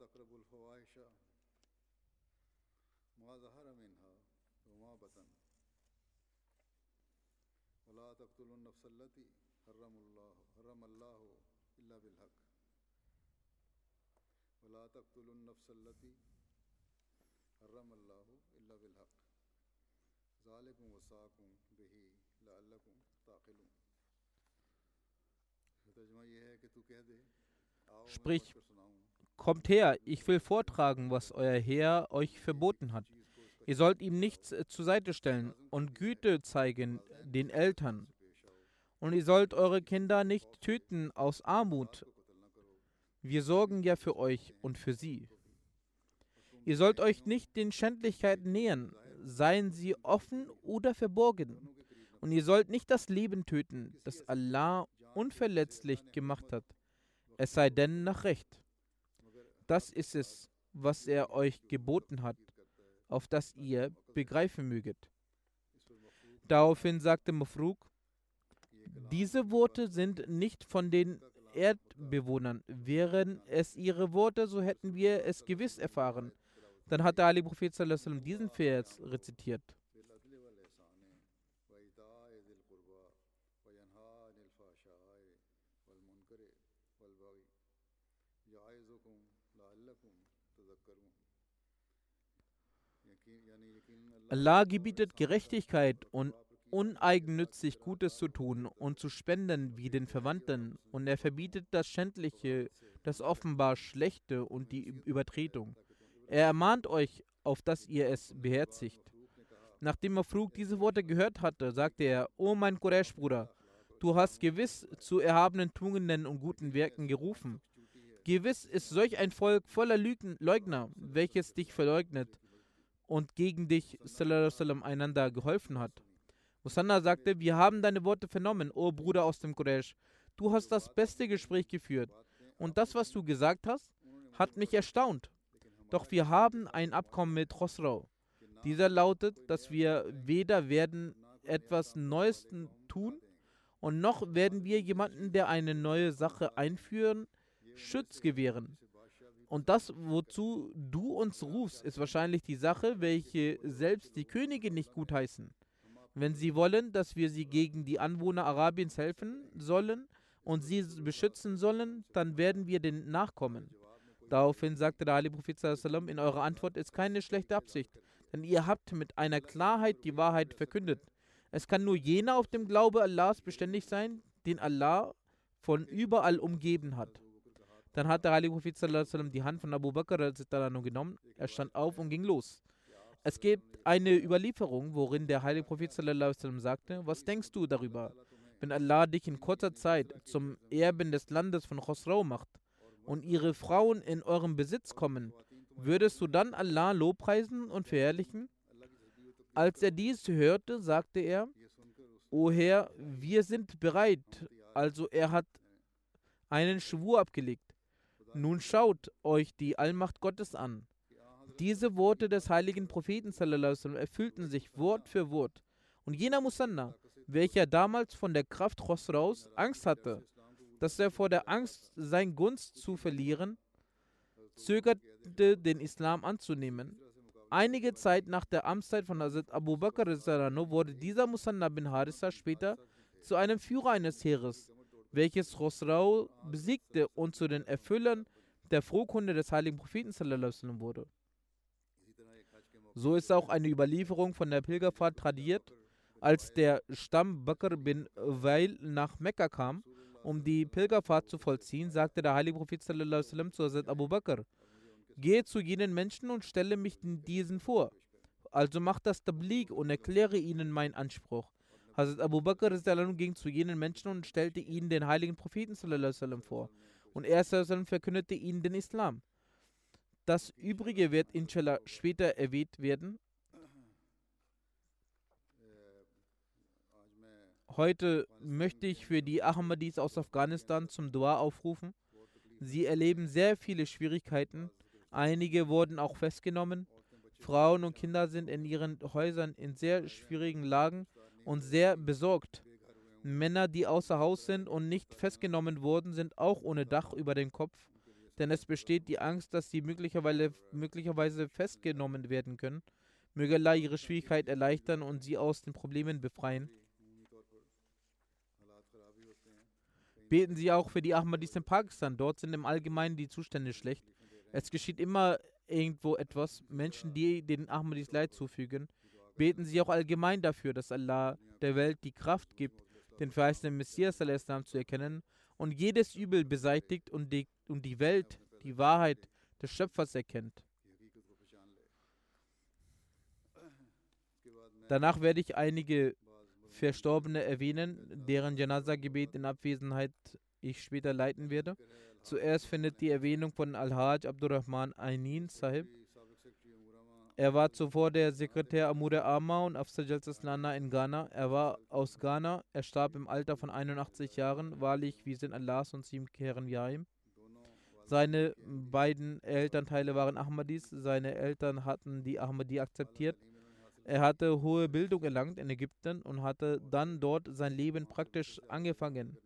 تقربوا الفواحش. ما ظهر منها وما بطن. ولا تقتلوا النفس التي حرم الله حرم الله إلا بالحق. ولا تقتلوا النفس التي حرم الله إلا بالحق. ذلكم وساكم به لعلكم تعقلون. Sprich, Kommt her, ich will vortragen, was euer Herr euch verboten hat. Ihr sollt ihm nichts äh, zur Seite stellen und Güte zeigen den Eltern. Und ihr sollt eure Kinder nicht töten aus Armut. Wir sorgen ja für euch und für sie. Ihr sollt euch nicht den Schändlichkeiten nähern, seien sie offen oder verborgen. Und ihr sollt nicht das Leben töten, das Allah unverletzlich gemacht hat, es sei denn nach Recht. Das ist es, was er euch geboten hat, auf das ihr begreifen möget. Daraufhin sagte Mafruk, diese Worte sind nicht von den Erdbewohnern. Wären es ihre Worte, so hätten wir es gewiss erfahren. Dann hat der Ali Prophet diesen Vers rezitiert. Allah gebietet Gerechtigkeit und uneigennützig Gutes zu tun und zu spenden wie den Verwandten, und er verbietet das Schändliche, das offenbar Schlechte und die Übertretung. Er ermahnt euch, auf dass ihr es beherzigt. Nachdem Mafruk diese Worte gehört hatte, sagte er, O mein Quraysh-Bruder, du hast gewiss zu erhabenen Tugenden und guten Werken gerufen. Gewiss ist solch ein Volk voller Lügen, Leugner, welches dich verleugnet und gegen dich sallam, einander geholfen hat. Musanna sagte, wir haben deine Worte vernommen, o Bruder aus dem Quraysh. Du hast das beste Gespräch geführt. Und das, was du gesagt hast, hat mich erstaunt. Doch wir haben ein Abkommen mit Khosrau. Dieser lautet, dass wir weder werden etwas Neues tun und noch werden wir jemanden, der eine neue Sache einführen, Schutz gewähren. Und das, wozu du uns rufst, ist wahrscheinlich die Sache, welche selbst die Könige nicht gutheißen. Wenn sie wollen, dass wir sie gegen die Anwohner Arabiens helfen sollen und sie beschützen sollen, dann werden wir den nachkommen. Daraufhin sagte der Ali Prophet in eurer Antwort ist keine schlechte Absicht, denn ihr habt mit einer Klarheit die Wahrheit verkündet. Es kann nur jener auf dem Glaube Allahs beständig sein, den Allah von überall umgeben hat. Dann hat der Ali Prophet die Hand von Abu Bakr genommen, er stand auf und ging los. Es gibt eine Überlieferung, worin der heilige Prophet sagte, was denkst du darüber, wenn Allah dich in kurzer Zeit zum Erben des Landes von Khosrau macht und ihre Frauen in eurem Besitz kommen, würdest du dann Allah lobpreisen und verherrlichen? Als er dies hörte, sagte er, O Herr, wir sind bereit. Also er hat einen Schwur abgelegt. Nun schaut euch die Allmacht Gottes an. Diese Worte des heiligen Propheten erfüllten sich Wort für Wort. Und jener Musanna, welcher damals von der Kraft Chosraus Angst hatte, dass er vor der Angst sein Gunst zu verlieren, zögerte, den Islam anzunehmen. Einige Zeit nach der Amtszeit von Hazrat Abu Bakr wurde dieser Musanna bin Harissa später zu einem Führer eines Heeres, welches Khosrau besiegte und zu den Erfüllern der Frohkunde des heiligen Propheten wurde. So ist auch eine Überlieferung von der Pilgerfahrt tradiert, als der Stamm Bakr bin Weil nach Mekka kam, um die Pilgerfahrt zu vollziehen, sagte der heilige Prophet zu Hazrat Abu Bakr, gehe zu jenen Menschen und stelle mich diesen vor. Also mach das Tabligh und erkläre ihnen meinen Anspruch. Hazrat Abu Bakr ging zu jenen Menschen und stellte ihnen den heiligen Propheten vor. Und er verkündete ihnen den Islam. Das Übrige wird inshallah später erwähnt werden. Heute möchte ich für die Ahmadis aus Afghanistan zum Dua aufrufen. Sie erleben sehr viele Schwierigkeiten. Einige wurden auch festgenommen. Frauen und Kinder sind in ihren Häusern in sehr schwierigen Lagen und sehr besorgt. Männer, die außer Haus sind und nicht festgenommen wurden, sind auch ohne Dach über dem Kopf denn es besteht die Angst, dass sie möglicherweise, möglicherweise festgenommen werden können. Möge Allah ihre Schwierigkeit erleichtern und sie aus den Problemen befreien. Beten Sie auch für die Ahmadis in Pakistan. Dort sind im Allgemeinen die Zustände schlecht. Es geschieht immer irgendwo etwas. Menschen, die den Ahmadis Leid zufügen. Beten Sie auch allgemein dafür, dass Allah der Welt die Kraft gibt, den verheißenen Messias zu erkennen und jedes Übel beseitigt und die, und die Welt die Wahrheit des Schöpfers erkennt. Danach werde ich einige Verstorbene erwähnen, deren Janaza-Gebet in Abwesenheit ich später leiten werde. Zuerst findet die Erwähnung von Al-Hajj Abdurrahman Ainin Sahib er war zuvor der Sekretär Amure Ama und Afsar Jalsaslana in Ghana. Er war aus Ghana. Er starb im Alter von 81 Jahren. Wahrlich, wir sind Allahs und sie kehren wir ihm. Seine beiden Elternteile waren Ahmadis. Seine Eltern hatten die Ahmadi akzeptiert. Er hatte hohe Bildung erlangt in Ägypten und hatte dann dort sein Leben praktisch angefangen.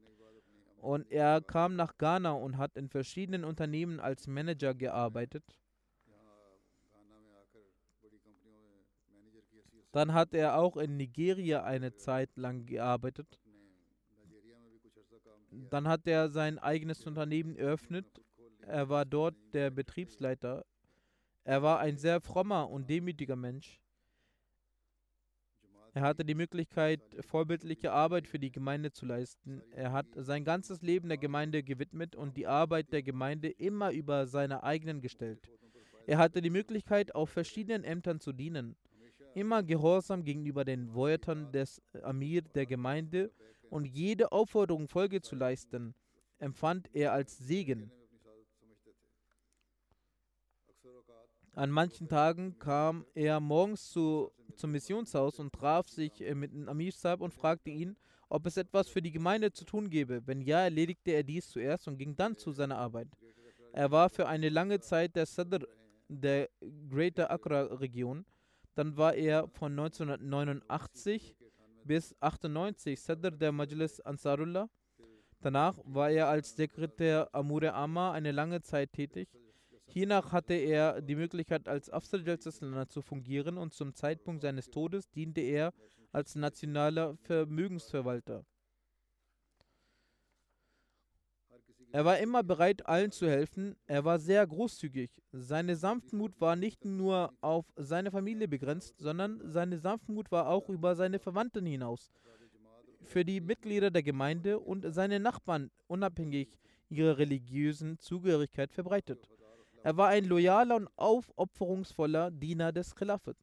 Und er kam nach Ghana und hat in verschiedenen Unternehmen als Manager gearbeitet. Dann hat er auch in Nigeria eine Zeit lang gearbeitet. Dann hat er sein eigenes Unternehmen eröffnet. Er war dort der Betriebsleiter. Er war ein sehr frommer und demütiger Mensch. Er hatte die Möglichkeit, vorbildliche Arbeit für die Gemeinde zu leisten. Er hat sein ganzes Leben der Gemeinde gewidmet und die Arbeit der Gemeinde immer über seine eigenen gestellt. Er hatte die Möglichkeit, auf verschiedenen Ämtern zu dienen. Immer gehorsam gegenüber den Worten des Amir der Gemeinde und jede Aufforderung Folge zu leisten, empfand er als Segen. An manchen Tagen kam er morgens zu, zum Missionshaus und traf sich äh, mit Amir Saab und fragte ihn, ob es etwas für die Gemeinde zu tun gäbe. Wenn ja, erledigte er dies zuerst und ging dann zu seiner Arbeit. Er war für eine lange Zeit der Sadr der Greater Accra-Region. Dann war er von 1989 bis 98 Sadr der Majlis Ansarullah. Danach war er als Sekretär Amure Amma eine lange Zeit tätig. Hiernach hatte er die Möglichkeit, als Afsar Jalsaslana zu fungieren und zum Zeitpunkt seines Todes diente er als nationaler Vermögensverwalter. Er war immer bereit, allen zu helfen. Er war sehr großzügig. Seine Sanftmut war nicht nur auf seine Familie begrenzt, sondern seine Sanftmut war auch über seine Verwandten hinaus. Für die Mitglieder der Gemeinde und seine Nachbarn unabhängig ihrer religiösen Zugehörigkeit verbreitet. Er war ein loyaler und aufopferungsvoller Diener des Khilafat.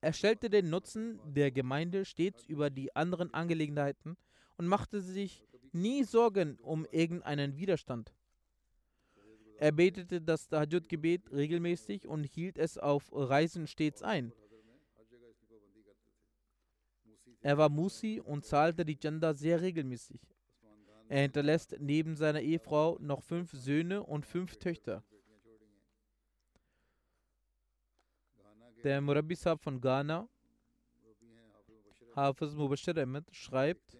Er stellte den Nutzen der Gemeinde stets über die anderen Angelegenheiten und machte sich nie Sorgen um irgendeinen Widerstand. Er betete das Tahajjud-Gebet regelmäßig und hielt es auf Reisen stets ein. Er war Musi und zahlte die Chanda sehr regelmäßig. Er hinterlässt neben seiner Ehefrau noch fünf Söhne und fünf Töchter. Der Murabi Sahib von Ghana, Hafiz Mubashir Ahmed, schreibt,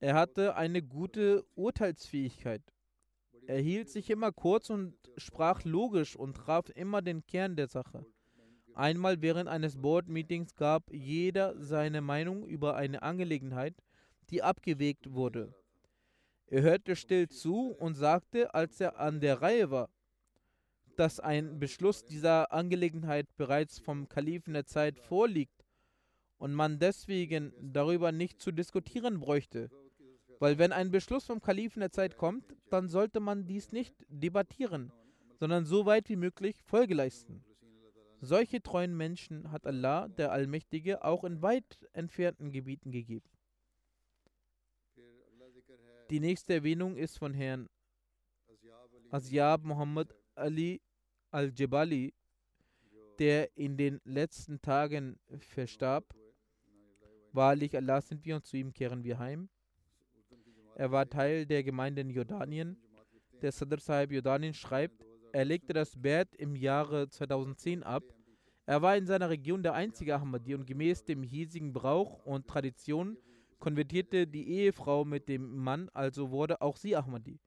er hatte eine gute Urteilsfähigkeit. Er hielt sich immer kurz und sprach logisch und traf immer den Kern der Sache. Einmal während eines Board-Meetings gab jeder seine Meinung über eine Angelegenheit die abgewegt wurde. Er hörte still zu und sagte, als er an der Reihe war, dass ein Beschluss dieser Angelegenheit bereits vom Kalifen der Zeit vorliegt und man deswegen darüber nicht zu diskutieren bräuchte. Weil wenn ein Beschluss vom Kalifen der Zeit kommt, dann sollte man dies nicht debattieren, sondern so weit wie möglich Folge leisten. Solche treuen Menschen hat Allah, der Allmächtige, auch in weit entfernten Gebieten gegeben. Die nächste Erwähnung ist von Herrn Asyab Muhammad Ali al-Jabali, der in den letzten Tagen verstarb. Wahrlich, Allah sind wir und zu ihm kehren wir heim. Er war Teil der Gemeinde in Jordanien. Der Sadr Sahib Jordanien schreibt, er legte das Bert im Jahre 2010 ab. Er war in seiner Region der einzige Ahmadi und gemäß dem hiesigen Brauch und Tradition konvertierte die Ehefrau mit dem Mann, also wurde auch sie Ahmadi.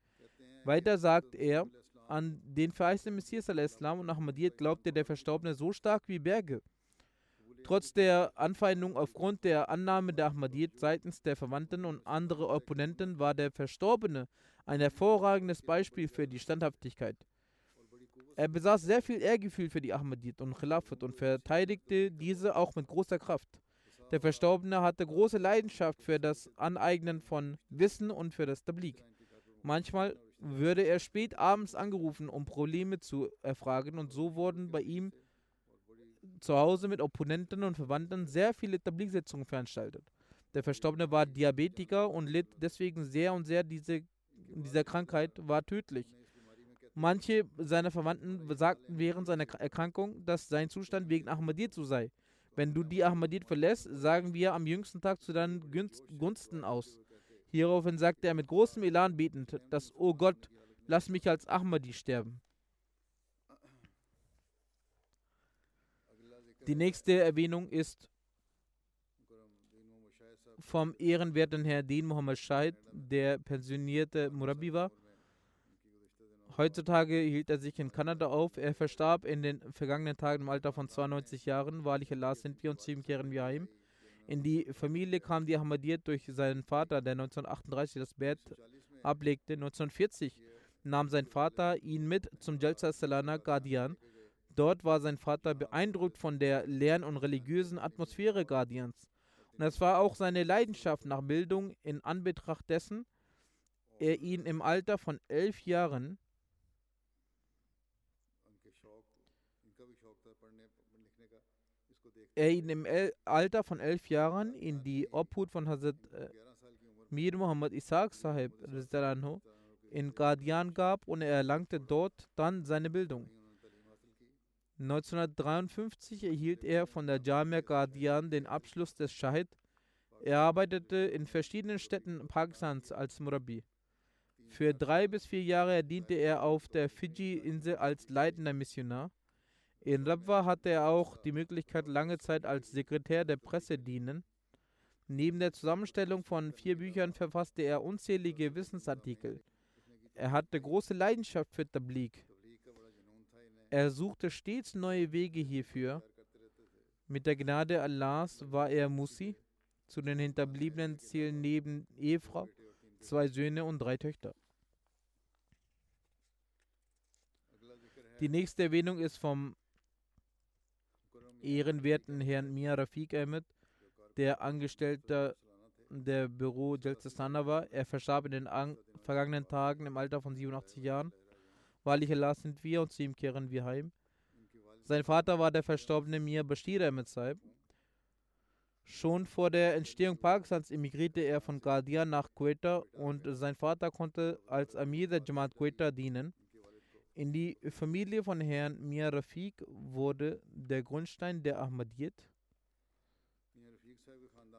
Weiter sagt er, an den verheißenen Messias al-Islam und Ahmadiyyat glaubte der Verstorbene so stark wie Berge. Trotz der Anfeindung aufgrund der Annahme der Ahmadiyyat seitens der Verwandten und andere Opponenten war der Verstorbene ein hervorragendes Beispiel für die Standhaftigkeit. Er besaß sehr viel Ehrgefühl für die Ahmadiyyat und Khilafat und verteidigte diese auch mit großer Kraft. Der Verstorbene hatte große Leidenschaft für das Aneignen von Wissen und für das Tablik. Manchmal würde er spät abends angerufen, um Probleme zu erfragen und so wurden bei ihm zu Hause mit Opponenten und Verwandten sehr viele Tablik-Sitzungen veranstaltet. Der Verstorbene war Diabetiker und litt deswegen sehr und sehr diese, dieser Krankheit war tödlich. Manche seiner Verwandten sagten während seiner Erkrankung, dass sein Zustand wegen Ahmadiyyat so sei. Wenn du die Ahmadid verlässt, sagen wir am jüngsten Tag zu deinen Gunsten aus. Hieraufhin sagte er mit großem Elan betend, dass, O oh Gott, lass mich als Ahmadi sterben. Die nächste Erwähnung ist vom ehrenwerten Herr Din Muhammad Shahid, der pensionierte Murabi war. Heutzutage hielt er sich in Kanada auf. Er verstarb in den vergangenen Tagen im Alter von 92 Jahren. Wahrlich Allah sind wir und zu ihm kehren wir heim. In die Familie kam die Ahmadiyyat durch seinen Vater, der 1938 das Bett ablegte. 1940 nahm sein Vater ihn mit zum Jalsa Salana Guardian. Dort war sein Vater beeindruckt von der lern- und religiösen Atmosphäre Guardians. Und es war auch seine Leidenschaft nach Bildung in Anbetracht dessen, er ihn im Alter von elf Jahren er ihn im El Alter von elf Jahren in die Obhut von Hazrat äh, Mir Muhammad Isaac Sahib in Guardian gab und er erlangte dort dann seine Bildung. 1953 erhielt er von der Jamia Qadian den Abschluss des Shahid. Er arbeitete in verschiedenen Städten Pakistans als Murabi. Für drei bis vier Jahre diente er auf der Fidschi-Insel als leitender Missionar. In Rabwa hatte er auch die Möglichkeit, lange Zeit als Sekretär der Presse dienen. Neben der Zusammenstellung von vier Büchern verfasste er unzählige Wissensartikel. Er hatte große Leidenschaft für Tabligh. Er suchte stets neue Wege hierfür. Mit der Gnade Allahs war er Musi. Zu den Hinterbliebenen zählen neben Ehefrau zwei Söhne und drei Töchter. Die nächste Erwähnung ist vom ehrenwerten Herrn Mia Rafiq Ahmed, der Angestellter der Büro Delzastana war. Er verstarb in den vergangenen Tagen im Alter von 87 Jahren. Wahrlich Allah sind wir und zu ihm kehren wir heim. Sein Vater war der verstorbene Mir Bashir Ahmed Schon vor der Entstehung Pakistans emigrierte er von Gardia nach Quetta und sein Vater konnte als Amir der Jamaat Quetta dienen. In die Familie von Herrn Mir Rafiq wurde der Grundstein der Ahmadiyyat.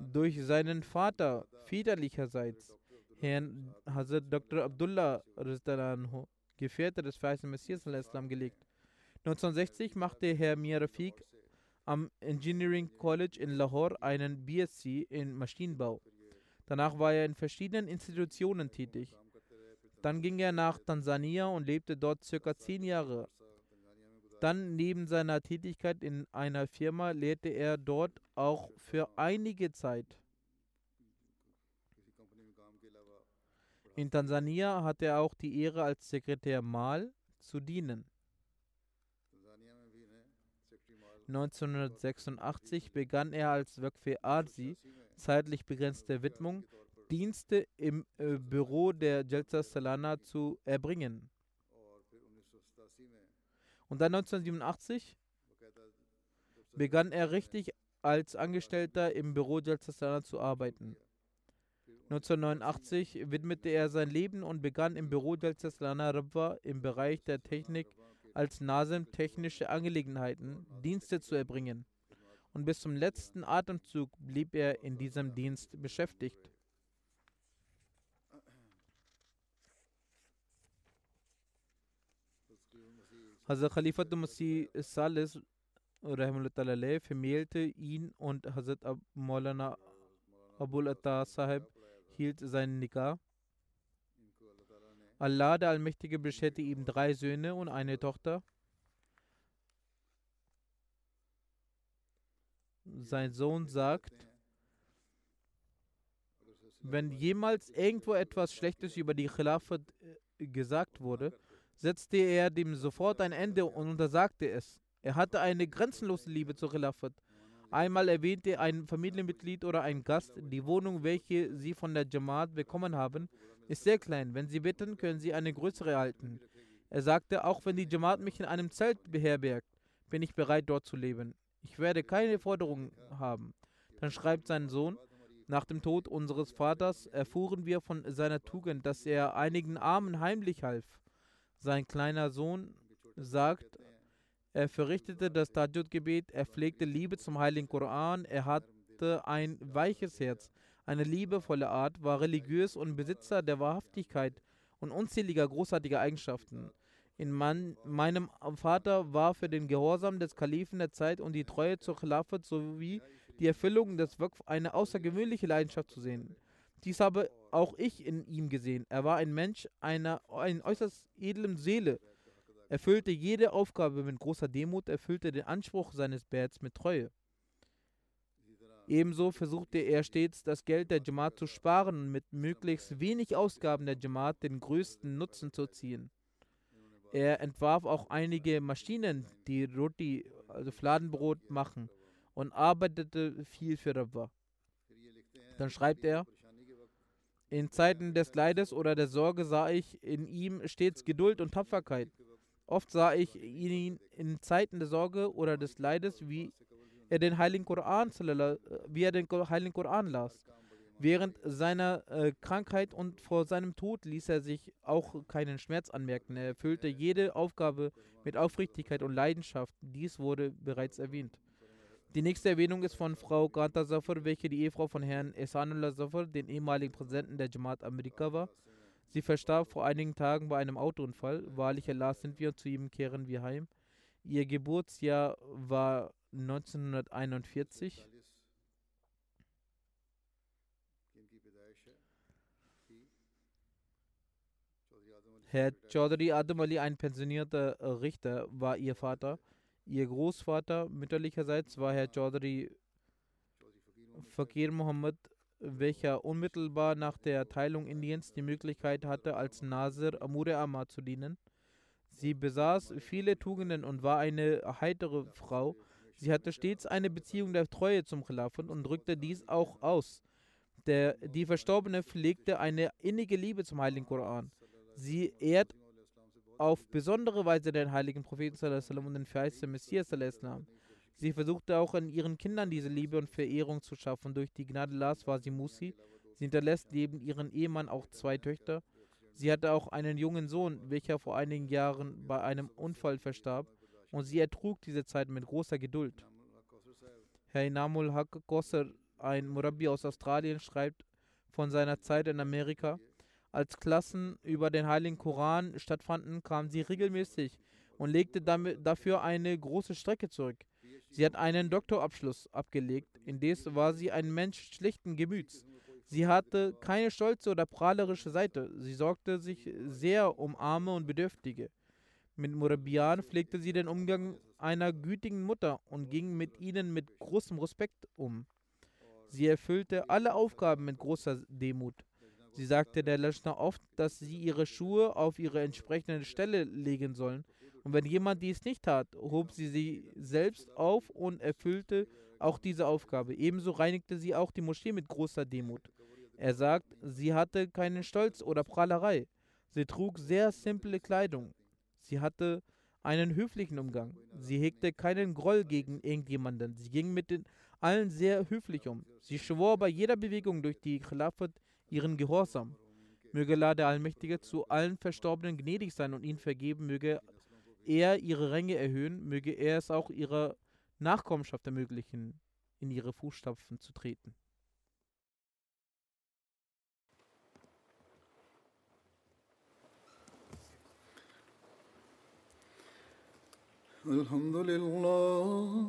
Durch seinen Vater väterlicherseits, Herrn Hazrat Dr. Abdullah Rizdalanho, Gefährte des verheißenen Messias al-Islam gelegt. 1960 machte Herr Mirrafiq am Engineering College in Lahore einen BSc in Maschinenbau. Danach war er in verschiedenen Institutionen tätig. Dann ging er nach Tansania und lebte dort circa zehn Jahre. Dann neben seiner Tätigkeit in einer Firma lehrte er dort auch für einige Zeit. In Tansania hatte er auch die Ehre, als Sekretär Mal zu dienen. 1986 begann er als Wökfe Arzi, zeitlich begrenzte Widmung, Dienste im äh, Büro der Jalsa Salana zu erbringen. Und dann 1987 begann er richtig als Angestellter im Büro Jalsa Salana zu arbeiten. 1989 widmete er sein Leben und begann im Büro Jalsa Salana Rabwa im Bereich der Technik als Nasim technische Angelegenheiten Dienste zu erbringen. Und bis zum letzten Atemzug blieb er in diesem Dienst beschäftigt. Hazrat Khalifatul Masih Salis vermählte ihn und Hazrat Ab Maulana Abul Atta Sahib hielt seinen Nikah. Allah, der Allmächtige, bescherte ihm drei Söhne und eine Tochter. Sein Sohn sagt, wenn jemals irgendwo etwas Schlechtes über die Khilafat äh, gesagt wurde, setzte er dem sofort ein Ende und untersagte es. Er hatte eine grenzenlose Liebe zur Khilafat. Einmal erwähnte ein Familienmitglied oder ein Gast, die Wohnung, welche sie von der Jamaat bekommen haben, ist sehr klein. Wenn sie bitten, können sie eine größere erhalten. Er sagte, auch wenn die Jamaat mich in einem Zelt beherbergt, bin ich bereit, dort zu leben. Ich werde keine Forderungen haben. Dann schreibt sein Sohn, nach dem Tod unseres Vaters erfuhren wir von seiner Tugend, dass er einigen Armen heimlich half. Sein kleiner Sohn sagt, er verrichtete das Tajud-Gebet, er pflegte Liebe zum Heiligen Koran, er hatte ein weiches Herz, eine liebevolle Art, war religiös und Besitzer der Wahrhaftigkeit und unzähliger großartiger Eigenschaften. In man, meinem Vater war für den Gehorsam des Kalifen der Zeit und die Treue zur Khilafat sowie die Erfüllung des Waqf eine außergewöhnliche Leidenschaft zu sehen. Dies habe auch ich in ihm gesehen. Er war ein Mensch einer ein äußerst edlen Seele, erfüllte jede Aufgabe mit großer Demut, erfüllte den Anspruch seines Bärs mit Treue. Ebenso versuchte er stets, das Geld der Jamaat zu sparen und mit möglichst wenig Ausgaben der Jamaat den größten Nutzen zu ziehen. Er entwarf auch einige Maschinen, die Roti, also Fladenbrot, machen und arbeitete viel für Rabwa. Dann schreibt er, in Zeiten des Leides oder der Sorge sah ich in ihm stets Geduld und Tapferkeit. Oft sah ich ihn in Zeiten der Sorge oder des Leides, wie er den Heiligen Koran, wie er den Heiligen Koran las. Während seiner äh, Krankheit und vor seinem Tod ließ er sich auch keinen Schmerz anmerken. Er erfüllte jede Aufgabe mit Aufrichtigkeit und Leidenschaft. Dies wurde bereits erwähnt. Die nächste Erwähnung ist von Frau Ganta Zafar, welche die Ehefrau von Herrn Ehsanullah Zafar, den ehemaligen Präsidenten der Jamaat Amerika war. Sie verstarb vor einigen Tagen bei einem Autounfall. Wahrlich Allah sind wir zu ihm kehren wir heim. Ihr Geburtsjahr war 1941. Herr Chaudhry Adam Ali, ein pensionierter äh, Richter, war ihr Vater. Ihr Großvater mütterlicherseits war Herr Chaudhry Fakir Muhammad, welcher unmittelbar nach der Teilung Indiens die Möglichkeit hatte, als Nasir Amure zu dienen. Sie besaß viele Tugenden und war eine heitere Frau. Sie hatte stets eine Beziehung der Treue zum Khilafat und drückte dies auch aus. Der, die Verstorbene pflegte eine innige Liebe zum Heiligen Koran. Sie ehrt auf besondere Weise den heiligen Propheten und den verheißten Messias. Sie versuchte auch an ihren Kindern diese Liebe und Verehrung zu schaffen. Durch die Gnade Allahs war sie Musi. Sie hinterlässt neben ihrem Ehemann auch zwei Töchter. Sie hatte auch einen jungen Sohn, welcher vor einigen Jahren bei einem Unfall verstarb. Und sie ertrug diese Zeit mit großer Geduld. Herr Inamul Haq ein Murabi aus Australien, schreibt von seiner Zeit in Amerika. Als Klassen über den Heiligen Koran stattfanden, kam sie regelmäßig und legte damit, dafür eine große Strecke zurück. Sie hat einen Doktorabschluss abgelegt. Indes war sie ein Mensch schlichten Gemüts. Sie hatte keine stolze oder prahlerische Seite. Sie sorgte sich sehr um Arme und Bedürftige. Mit Murabian pflegte sie den Umgang einer gütigen Mutter und ging mit ihnen mit großem Respekt um. Sie erfüllte alle Aufgaben mit großer Demut. Sie sagte der Löschner oft, dass sie ihre Schuhe auf ihre entsprechende Stelle legen sollen. Und wenn jemand dies nicht tat, hob sie sie selbst auf und erfüllte auch diese Aufgabe. Ebenso reinigte sie auch die Moschee mit großer Demut. Er sagt, sie hatte keinen Stolz oder Prahlerei. Sie trug sehr simple Kleidung. Sie hatte einen höflichen Umgang. Sie hegte keinen Groll gegen irgendjemanden. Sie ging mit den allen sehr höflich um. Sie schwor bei jeder Bewegung durch die Khilafat ihren Gehorsam. Möge Allah der Allmächtige zu allen Verstorbenen gnädig sein und ihnen vergeben, möge er ihre Ränge erhöhen, möge er es auch ihrer Nachkommenschaft ermöglichen, in ihre Fußstapfen zu treten. الحمد لله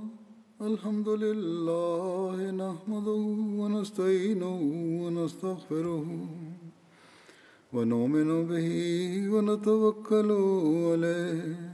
الحمد لله نحمده ونستعينه ونستغفره ونؤمن به ونتوكل عليه